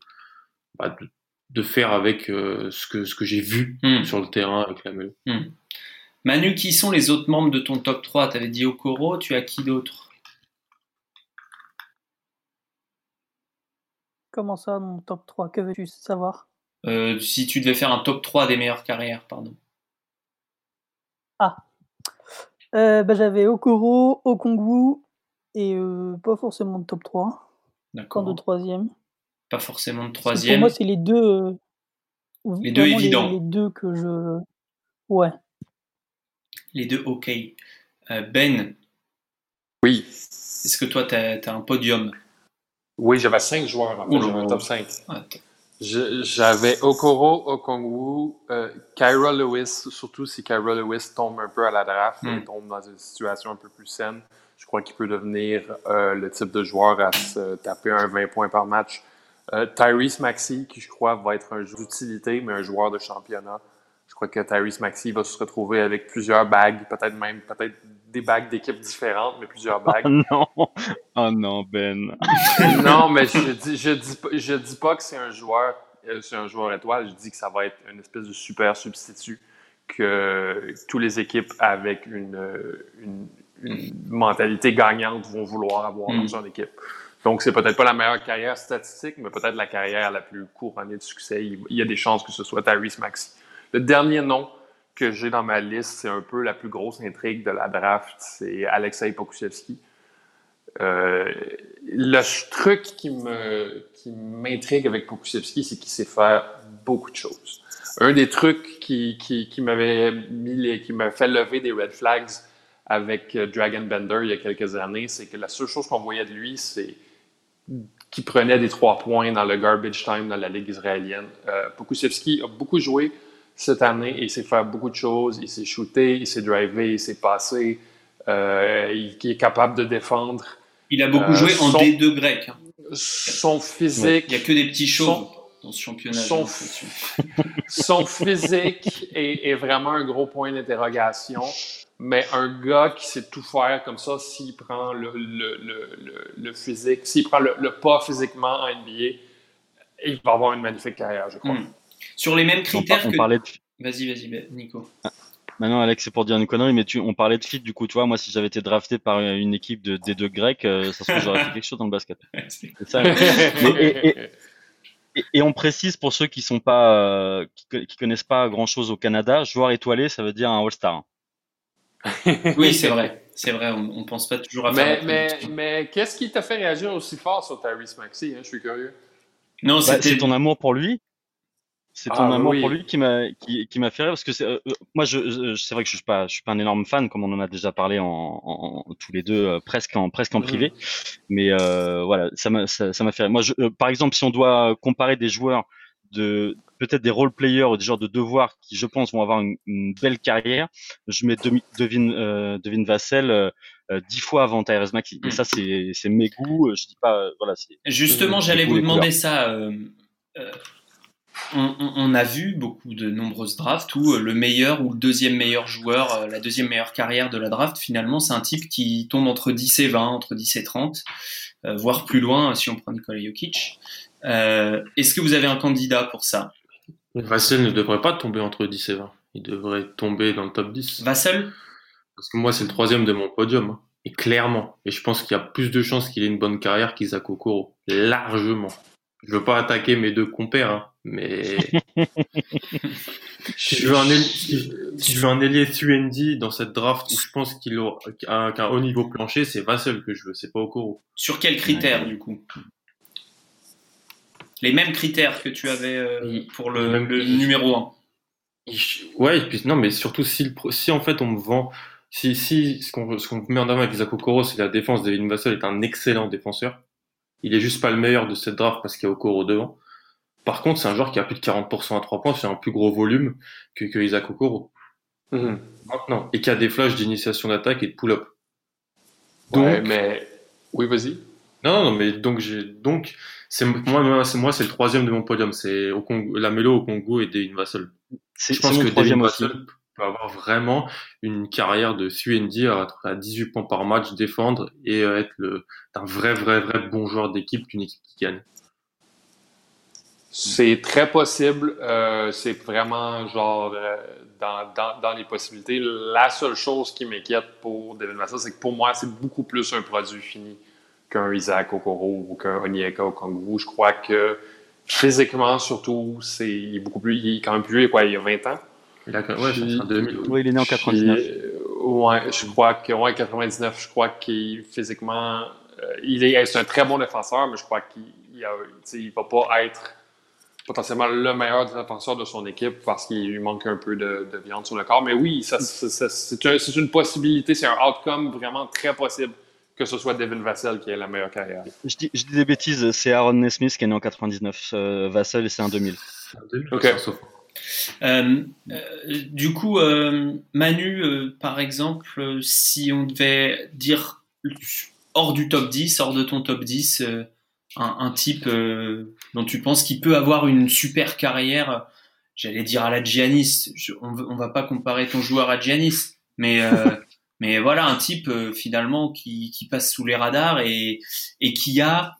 bah, de, de faire avec ce que ce que j'ai vu hmm. sur le terrain avec la Melo. Manu, qui sont les autres membres de ton top 3 Tu avais dit Okoro, tu as qui d'autre? Comment ça, mon top 3 Que veux-tu savoir? Euh, Si tu devais faire un top 3 des meilleures carrières, pardon. Ah. Euh, bah, j'avais Okoro, Okongwu et euh, pas forcément de top 3. Quand de D'accord. troisième. Pas forcément de Pour troisième. moi, c'est les deux. Les deux évidents. Les, deux que je. Ouais. Les deux, ok. Euh, ben, Oui. est-ce que toi, tu as, un podium? Oui, j'avais cinq joueurs, en fait. J'avais un top 5. Attends. Je- J'avais Okoro, Okongwu, euh, Kyra Lewis, surtout si Kyra Lewis tombe un peu à la draft, Hmm. et tombe dans une situation un peu plus saine. Je crois qu'il peut devenir euh, le type de joueur à se taper un 20 points par match. Euh, Tyrese Maxey, qui je crois va être un joueur d'utilité, mais un joueur de championnat. Crois que Tyrese Maxey va se retrouver avec plusieurs bagues, peut-être même peut-être des bagues d'équipes différentes, mais plusieurs bagues. Oh non, oh non, Ben. non, mais je dis, je dis, pas- je dis pas que c'est un joueur, euh, c'est un joueur étoile. Je dis que ça va être une espèce de super substitut que toutes les équipes avec une, une, une mentalité gagnante vont vouloir avoir Mm. dans son équipe. Donc, c'est peut-être pas la meilleure carrière statistique, mais peut-être la carrière la plus couronnée de succès. Il y a des chances que ce soit Tyrese Maxey. Le dernier nom que j'ai dans ma liste, c'est un peu la plus grosse intrigue de la draft, c'est Alexei Pokusevski. Euh, le truc qui m'intrigue avec Pokusevski, c'est qu'il sait faire beaucoup de choses. Un des trucs qui, m'avait mis qui m'a fait lever des red flags avec euh, Dragon Bender il y a quelques années, c'est que la seule chose qu'on voyait de lui, c'est qu'il prenait des trois points dans le garbage time dans la ligue israélienne. Euh, Pokusevski a beaucoup joué cette année il sait faire beaucoup de choses. Il s'est shooté, il s'est drivé, il s'est passé. Euh, il, il est capable de défendre. Il a beaucoup Euh, joué en son- D2 grec. hein. Son physique, Il n'y a que des petits choses Son- dans ce championnat. son- physique est, est vraiment un gros point d'interrogation. Mais un gars qui sait tout faire comme ça, s'il prend le, le, le, le, le physique, s'il prend le, le pas physiquement en NBA, il va avoir une magnifique carrière, je crois. Hmm. Sur les mêmes On, critères par- on que. parlait de Vas-y, vas-y, ben, Nico. Maintenant, Alex, c'est pour dire une connerie, mais tu, on parlait de fit, du coup, tu vois, moi, si j'avais été drafté par une équipe de, des deux grecs, euh, ça se trouve, j'aurais fait quelque chose dans le basket. C'est- ça. Mais- et, et- et- et on précise pour ceux qui sont pas, euh, qui, co- qui connaissent pas grand chose au Canada, joueur étoilé, ça veut dire un All-Star. Oui, c'est vrai. C'est vrai, on ne pense pas toujours à faire Mais, mais, mais qu'est-ce qui t'a fait réagir aussi fort sur Tyrese Maxey? Hein? Je suis curieux. Non, Bah, c'était. c'est ton amour pour lui? C'est ton Ah, amour oui. pour lui qui m'a qui, qui m'a fait rire parce que c'est euh, euh, moi je, je- c'est vrai que je suis pas je suis pas un énorme fan comme on en a déjà parlé en, en- en- tous les deux euh, presque en presque en Mhm. privé mais euh, voilà ça m'a ça ça m'a fait rire. moi je, euh, par exemple si on doit comparer des joueurs de peut-être des role players ou des joueurs de devoir qui je pense vont avoir une, une belle carrière je mets Demi- Devin euh, Devin Vassell euh, euh, dix fois avant Tyrese Maxey et Mhm. ça c'est c'est mes goûts je dis pas voilà c'est Justement, j'allais vous demander ça. On, on- on a vu beaucoup de nombreuses drafts où euh, le meilleur ou le deuxième meilleur joueur, euh, la deuxième meilleure carrière de la draft, finalement, c'est un type qui tombe entre 10 et 20, entre 10 et 30, euh, voire plus loin si on prend Nikola Jokic. Euh, Est-ce que vous avez un candidat pour ça? Vassell ne devrait pas tomber entre 10 et 20. Il devrait tomber dans le top 10. Vassell? Parce que moi, c'est le troisième de mon podium. hein. Et clairement. Et je pense qu'il y a plus de chances qu'il ait une bonne carrière qu'Isaac Okoro. Largement. Je veux pas attaquer mes deux compères, hein, mais si je veux un ailier, si, si je veux un ailier Suendi dans cette draft où je pense qu'il aura qu'un haut niveau plancher, c'est Vassell que je veux, c'est pas Okoro. Sur quels critères, du coup? Les mêmes critères que tu avais euh, pour le, Même- le numéro 1. Il- Ouais, et puis non, mais surtout si, le pro- si en fait on me vend, si, si ce qu'on qu'on met en avant avec Isaac Okoro, c'est que la défense, David Vassell est un excellent défenseur. Il est juste pas le meilleur de cette draft parce qu'il y a Okoro devant. Par contre, c'est un joueur qui a plus de 40% à 3 points, c'est un plus gros volume que, que Isaac Okoro. Mhm. Maintenant, et qui a des flashs d'initiation d'attaque et de pull-up. Ouais, Donc- mais. Oui, vas-y. Non, non, mais donc j'ai donc c'est moi, c'est moi c'est le troisième de mon podium, c'est au Congo, Lamelo au Congo et David Vassell. Je pense que aussi Vassell peut avoir vraiment une carrière de Suendi à, à 18 points par match, défendre et être le un vrai vrai vrai bon joueur d'équipe d'une équipe qui gagne. C'est très possible. euh, c'est vraiment genre euh, dans, dans, dans les possibilités. La seule chose qui m'inquiète pour Devin Vassell, c'est que pour moi, c'est beaucoup plus un produit fini qu'un Isaac Okoro ou qu'un Onyeka Okongwu. Je crois que physiquement, surtout, c'est il est beaucoup plus. Il est quand même plus vieux, quoi, il y a 20 ans? Il a ouais, c'est un 2000. oui il est né en 99 Puis, euh, Ouais, je crois que ouais, 99, je crois qu'il physiquement, il est, c'est un très bon défenseur, mais je crois qu'il ne va pas être potentiellement le meilleur défenseur de son équipe parce qu'il lui manque un peu de, viande sur le corps. Mais oui, ça, c'est une possibilité, c'est un outcome vraiment très possible que ce soit Devin Vassell qui ait la meilleure carrière. Je dis, je dis des bêtises, c'est Aaron Nesmith qui est né en 99. Euh, Vassell, c'est un 2000. Ok. Euh, euh, du coup, Manu, par exemple, si on devait dire hors du top 10, hors de ton top 10, un, type euh, dont tu penses qu'il peut avoir une super carrière, j'allais dire à la Giannis, on, on va pas comparer ton joueur à Giannis, mais euh, mais voilà un type euh, finalement qui, qui, passe sous les radars et, et qui a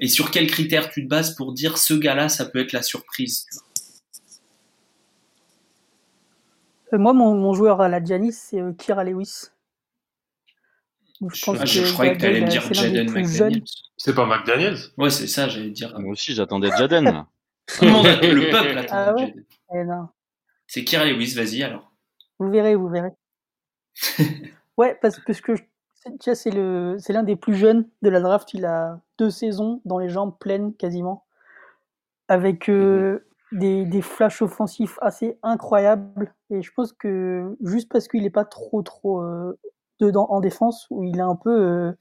et sur quels critères tu te bases pour dire ce gars-là ça peut être la surprise? Moi mon, mon, joueur à la Giannis c'est Kira Lewis. Je, pense je, que croyais que tu allais me dire Jaden McDaniels. C'est pas McDaniels? Ouais, c'est ça, j'allais dire. Moi aussi, j'attendais Jaden. le peuple attend ah ouais eh C'est Kira Lewis, vas-y alors. Vous verrez, vous verrez. ouais, parce, parce que c'est l'un des plus jeunes de la draft. Il a deux saisons dans les jambes pleines quasiment, avec euh, mhm. des, des flashs offensifs assez incroyables. Et je pense que juste parce qu'il n'est pas trop trop euh, dedans en défense où il est un peu euh,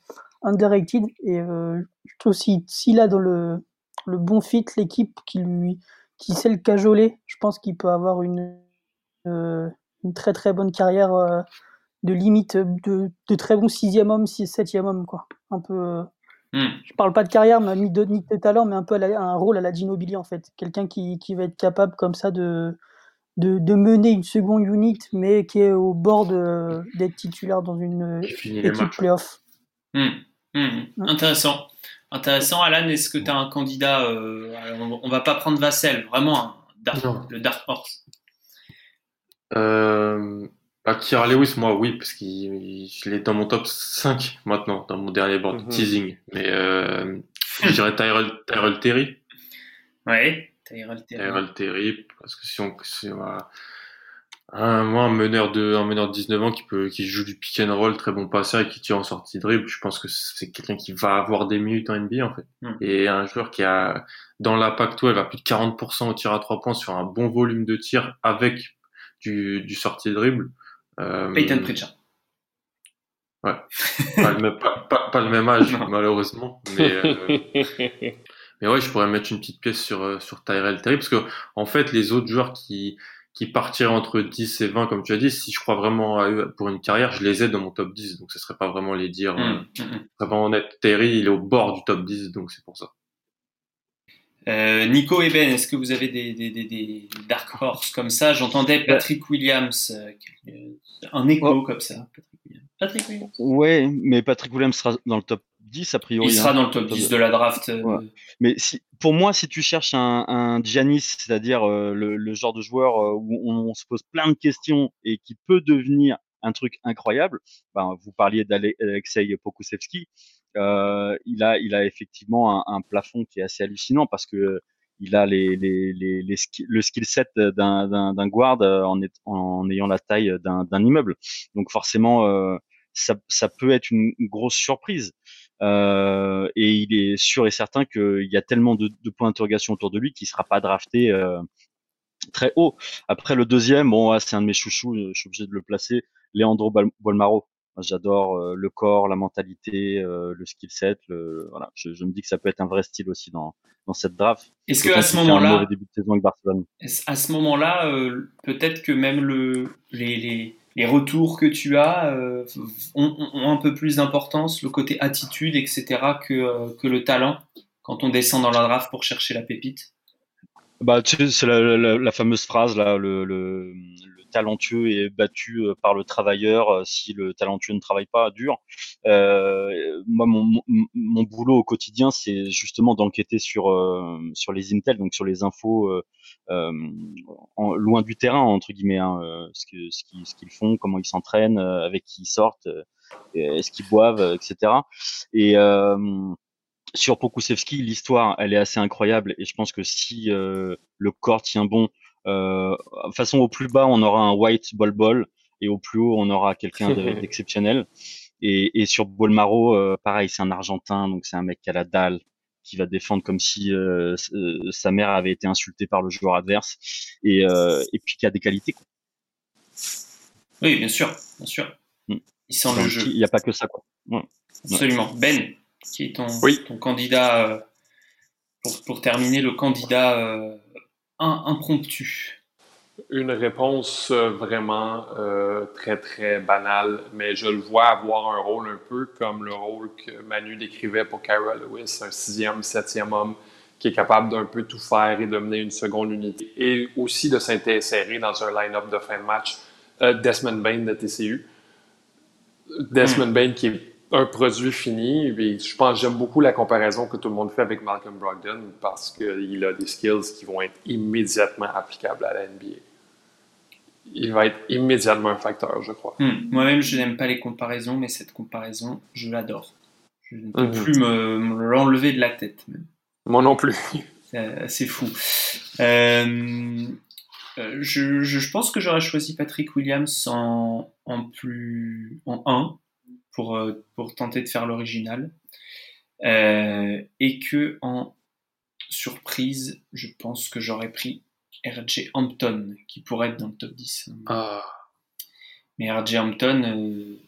underrated et euh, je trouve s'il a dans le, le bon fit l'équipe qui lui qui sait le cajoler, je pense qu'il peut avoir une euh, une très très bonne carrière de limite de, de, très bon sixième homme, septième homme quoi. Un peu hmm. Je parle pas de carrière, mais ni de, ni de talent, mais un peu un rôle à la Ginobili en fait. Quelqu'un qui, qui va être capable comme ça de, de, mener une seconde unit, mais qui est au bord d'être titulaire dans une équipe playoff. Hmm. Hmm. Intéressant. Intéressant, Alan. Est-ce que tu as un candidat euh, On va pas prendre Vassel, vraiment le Dark Horse. Euh, bah, Kira Lewis, moi, oui, parce qu'il est dans mon top 5 maintenant, dans mon dernier board mhm. teasing. Mais euh, je dirais Tyrell Terry. Ouais. Tyrell Terry. parce que si on, si un, moi, un meneur de, un meneur de 19 ans qui peut, qui joue du pick and roll, très bon passeur et qui tire en sortie de dribble, je pense que c'est quelqu'un qui va avoir des minutes en NBA, en fait. Hmm. Et un joueur qui a, dans la Pac-12, a plus de 40% au tir à 3 points sur un bon volume de tir avec du, du sortie de dribble. Euh, Peyton Pritchard. Ouais. pas, le même, pas, pas, le même âge, malheureusement. Mais, euh, Mais ouais, je pourrais mettre une petite pièce sur, euh, sur Tyrell Terry parce que, en fait, les autres joueurs qui, qui partiraient entre 10 et 20, comme tu as dit, si je crois vraiment à eux pour une carrière, je les ai dans mon top 10. Donc, ce serait pas vraiment les dire. Mmh, euh, mmh, mmh. Vraiment honnête, Terry, il est au bord du top 10, donc c'est pour ça. Euh, Nico et Ben, est-ce que vous avez des, des, des, des dark horse comme ça? J'entendais Patrick Williams, euh, un écho oh. comme ça. Patrick Williams. Patrick Williams. Ouais, mais Patrick Williams sera dans le top 10 a priori. Il sera hein. dans le top 10 de la draft. Euh. Mais si, pour moi, si tu cherches un, un Giannis, c'est-à-dire euh, le, genre de joueur euh, où on, se pose plein de questions et qui peut devenir un truc incroyable, ben, vous parliez d'Alexei Pokusevski, euh, il a, il a effectivement un, un, plafond qui est assez hallucinant parce que il a les, les, les, les le skill set d'un guard en, en, ayant la taille d'un immeuble. Donc forcément, ça, ça peut être une grosse surprise. Euh, et il est sûr et certain qu'il y a tellement de, de points d'interrogation autour de lui qu'il sera pas drafté euh, très haut. Après le deuxième, bon, c'est un de mes chouchous, je suis obligé de le placer, Leandro Bolmaro. J'adore euh, le corps, la mentalité, euh, le skill set. Le, voilà, je, je, me dis que ça peut être un vrai style aussi dans, dans cette draft. Est-ce que à ce moment-là, à ce moment-là, peut-être que même le, les, les les retours que tu as euh, ont, un peu plus d'importance, le côté attitude, etc., que, euh, que le talent quand on descend dans la draft pour chercher la pépite? Bah, c'est la, fameuse phrase là, le, le, talentueux est battu euh, par le travailleur si le talentueux ne travaille pas dur. Euh, moi, mon, mon, boulot au quotidien, c'est justement d'enquêter sur sur les intel, donc sur les infos euh, en, loin du terrain entre guillemets, hein, euh, ce que ce qu'ils qu'ils font, comment ils s'entraînent, euh, avec qui ils sortent, est-ce qu'ils boivent, etc. Et sur Pokusevski, l'histoire, elle est assez incroyable et je pense que si le corps tient bon, euh, façon au plus bas, on aura un white ball ball et au plus haut, on aura quelqu'un d'exceptionnel. Et, et sur Bolmaro, euh, pareil, c'est un Argentin, donc c'est un mec qui a la dalle, qui va défendre comme si euh, euh, sa mère avait été insultée par le joueur adverse, et, et puis qui a des qualités. Quoi. Oui, bien sûr, bien sûr. Mm. Il sent le jeu. Il n'y a pas que ça, quoi. Absolument. Ben, qui est ton, ton candidat, pour, pour, terminer, le candidat impromptu? Une réponse euh, vraiment euh, très, très banale, mais je le vois avoir un rôle un peu comme le rôle que Manu décrivait pour Kyra Lewis, un sixième, septième homme qui est capable d'un peu tout faire et de mener une seconde unité, et aussi de s'insérer dans un line-up de fin de match. Euh, Desmond Bain de TCU. Desmond hmm. Bain qui est un produit fini. Et je pense j'aime beaucoup la comparaison que tout le monde fait avec Malcolm Brogdon parce qu'il a des skills qui vont être immédiatement applicables à la NBA. Il va être immédiatement un facteur, je crois. Hmm. Moi-même, je n'aime pas les comparaisons, mais cette comparaison, je l'adore. Je ne peux mhm. plus me, l'enlever de la tête. Moi non plus. C'est fou. Euh, euh, je, je, pense que j'aurais choisi Patrick Williams en, en plus en 1 pour, euh, pour tenter de faire l'original. Euh, et que en surprise, je pense que j'aurais pris RJ Hampton, qui pourrait être dans le top 10. Ah. Mais RJ Hampton, euh,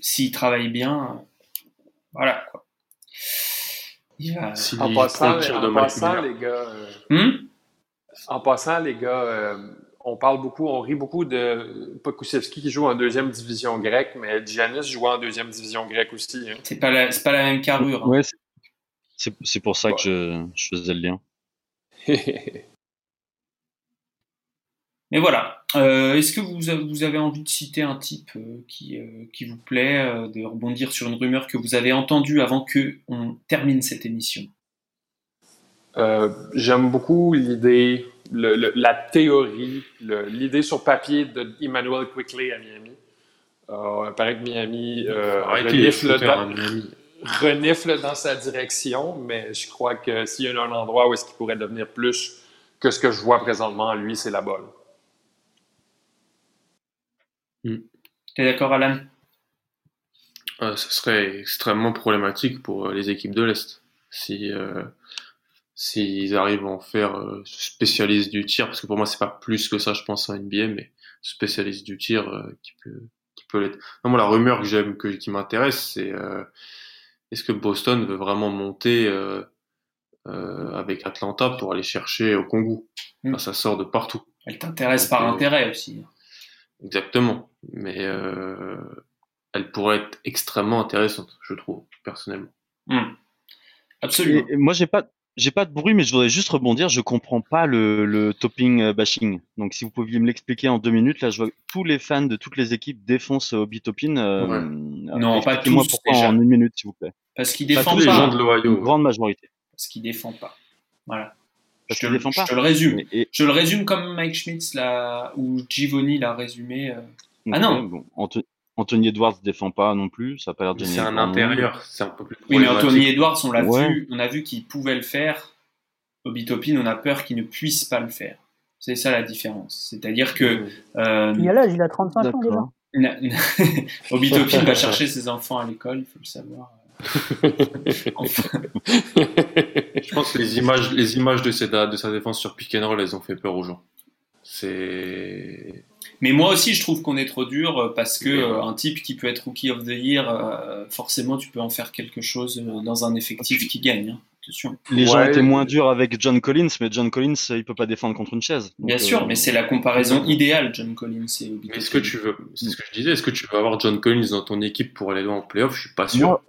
s'il travaille bien, voilà quoi. Il va... En passant, en passant les gars, hmm? en passant, les gars, on parle beaucoup, on rit beaucoup de Pokusevski qui joue en deuxième division grecque, mais Giannis joue en deuxième division grecque aussi. Hein. C'est pas la, pas la même carrure. Hein. Ouais, c'est pour ça que je, faisais le lien. mais voilà. Euh, est-ce que vous, vous, avez envie de citer un type euh, qui, euh, qui vous plaît, de rebondir sur une rumeur que vous avez entendue avant que on termine cette émission? J'aime beaucoup l'idée la théorie, l'idée sur papier de Emmanuel Quickly à Miami. Euh, il paraît que Miami, euh, renifle, dans, sa direction, mais je crois que s'il y a un endroit où est-ce qu'il pourrait devenir plus que ce que je vois présentement, lui, c'est la balle. Hmm. Tu es d'accord, Alan? Euh, ce serait extrêmement problématique pour les équipes de l'Est. Si, s'ils arrivent à en faire euh, spécialiste du tir, parce que pour moi c'est pas plus que ça, je pense en NBA, mais spécialiste du tir euh, qui peut qui peut l'être. Non, moi la rumeur que j'aime, que qui m'intéresse, c'est euh, est-ce que Boston veut vraiment monter euh, avec Atlanta pour aller chercher au Congo mm. Ça sort de partout. Elle t'intéresse par intérêt aussi. Exactement, mais elle pourrait être extrêmement intéressante, je trouve personnellement. Mm. Absolument. moi j'ai pas j'ai pas de bruit, mais je voudrais juste rebondir. Je comprends pas le, le topping euh, bashing. Donc, si vous pouviez me l'expliquer en deux minutes, là, je vois que tous les fans de toutes les équipes défoncent Obi Toppin. Euh, non, pas tous. moi pourquoi en une minute, s'il vous plaît. Parce qu'il défend pas. les gens de l'Ohio. Une grande majorité. Parce qu'il défend pas. Voilà. Parce je, te, défend pas. je te le résume. Je le résume comme Mike Schmitz là, ou Givoni l'a résumé. Euh. Ah non. Bon, Anthony Edwards ne défend pas non plus, ça n'a pas l'air de C'est un intérieur, c'est un peu plus Oui, mais Anthony Edwards, on l'a vu, on a vu qu'il pouvait le faire. Obi Topin, on a peur qu'il ne puisse pas le faire. C'est ça la différence. C'est-à-dire que. Euh, il a l'âge, il a 35 ans déjà. Obi Topin va chercher ses enfants à l'école, il faut le savoir. Je pense que les images, les images de, de sa défense sur pick and roll, elles ont fait peur aux gens. C'est. Mais moi aussi, je trouve qu'on est trop dur euh, parce que euh, un type qui peut être rookie of the year, euh, forcément, tu peux en faire quelque chose dans un effectif qui gagne. Hein, Les gens étaient moins durs avec John Collins, mais John Collins, il peut pas défendre contre une chaise. Bien sûr, mais c'est la comparaison idéale, John Collins et Est-ce que tu veux, c'est ce que je disais, est-ce que tu veux avoir John Collins dans ton équipe pour aller loin en playoff? Je suis pas sûr.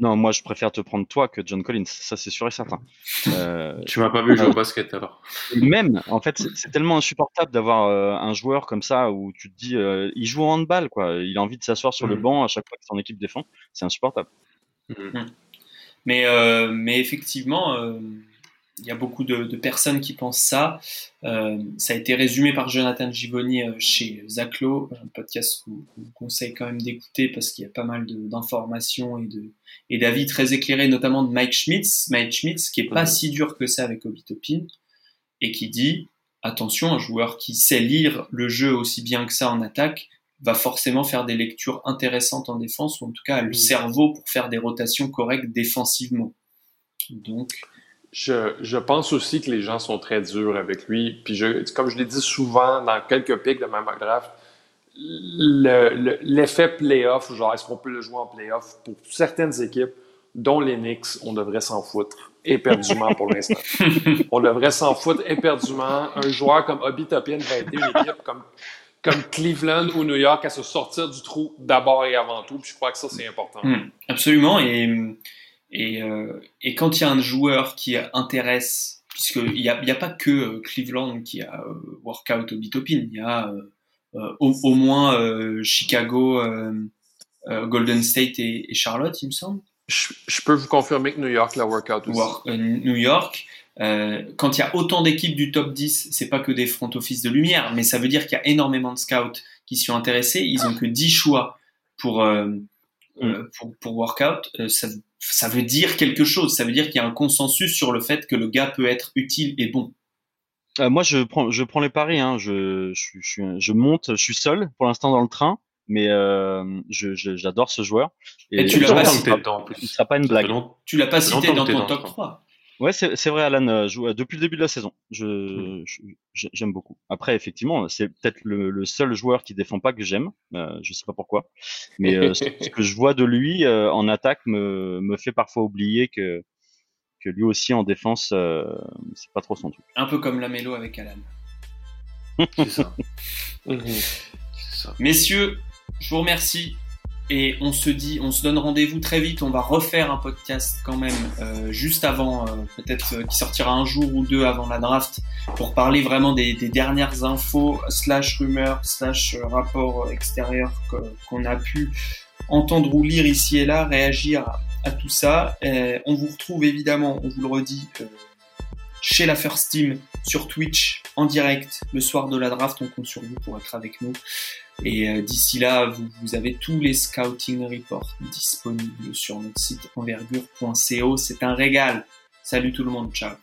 Non, moi je préfère te prendre toi que John Collins, ça c'est sûr et certain. Euh, tu m'as pas vu jouer au basket alors. Même, en fait, c'est tellement insupportable d'avoir euh, un joueur comme ça où tu te dis, euh, il joue au handball, quoi. Il a envie de s'asseoir sur le mm. banc à chaque fois que son équipe défend. C'est insupportable. Mm. Mais, mais effectivement, il y a beaucoup de, personnes qui pensent ça. Euh, ça a été résumé par Jonathan Givoni euh, chez Zaclo, un podcast qu'on vous conseille quand même d'écouter parce qu'il y a pas mal d'informations et de et d'avis très éclairés, notamment de Mike Schmitz. Mike Schmitz qui est pas mhm. si dur que ça avec Obi Topin et qui dit attention, un joueur qui sait lire le jeu aussi bien que ça en attaque va forcément faire des lectures intéressantes en défense, ou en tout cas a le cerveau pour faire des rotations correctes défensivement. Donc, je, je, pense aussi que les gens sont très durs avec lui. Puis je, comme je l'ai dit souvent dans quelques pics de ma draft, l'effet le, playoff, genre est-ce qu'on peut le jouer en playoff pour certaines équipes, dont les Knicks, on devrait s'en foutre éperdument pour l'instant. on devrait s'en foutre éperdument. Un joueur comme Obi Toppin va aider une équipe comme, comme Cleveland ou New York à se sortir du trou d'abord et avant tout. Puis je crois que ça, c'est important. Hmm, absolument. Et, et, euh, et, quand il y a un joueur qui intéresse, puisqu'il n'y a, a, pas que euh, Cleveland qui a euh, workout Obi Toppin, il y a euh, au, au, moins Chicago, Golden State et, et, Charlotte, il me semble. Je, je, peux vous confirmer que New York l'a workout aussi. War, New York. Euh, quand il y a autant d'équipes du top 10, c'est pas que des front office de lumière, mais ça veut dire qu'il y a énormément de scouts qui sont intéressés. Ils ont que 10 choix pour, euh, mm. pour, pour workout. Euh, ça, ça veut dire quelque chose. Ça veut dire qu'il y a un consensus sur le fait que le gars peut être utile et bon. Euh, moi, je prends, je prends les paris. Hein. Je, je, je, je, monte. Je suis seul pour l'instant dans le train, mais euh, j'adore ce joueur. Et, et tu l'as pas cité. Il sera pas une blague. Tu l'as pas cité dans ton top 3. Ouais, c'est vrai, Alan. Euh, joue depuis le début de la saison. Je j'aime beaucoup. Après, effectivement, c'est peut-être le, le, seul joueur qui défend pas que j'aime. Euh, je sais pas pourquoi, mais euh, ce, ce, que je vois de lui euh, en attaque me me fait parfois oublier que que lui aussi en défense, euh, c'est pas trop son truc. Un peu comme la mélo avec Alan. c'est ça. ça. Messieurs, je vous remercie. Et on se dit, on se donne rendez-vous très vite. On va refaire un podcast quand même euh, juste avant, euh, peut-être euh, qui sortira un jour ou deux avant la draft, pour parler vraiment des, dernières infos slash rumeurs slash rapports extérieurs qu'on a pu entendre ou lire ici et là, réagir à tout ça. Euh, on vous retrouve évidemment, on vous le redit, euh, chez la First Team sur Twitch en direct le soir de la draft. On compte sur vous pour être avec nous. Et euh, d'ici là, vous, vous, avez tous les scouting reports disponibles sur notre site envergure.co. C'est un régal. Salut tout le monde, ciao.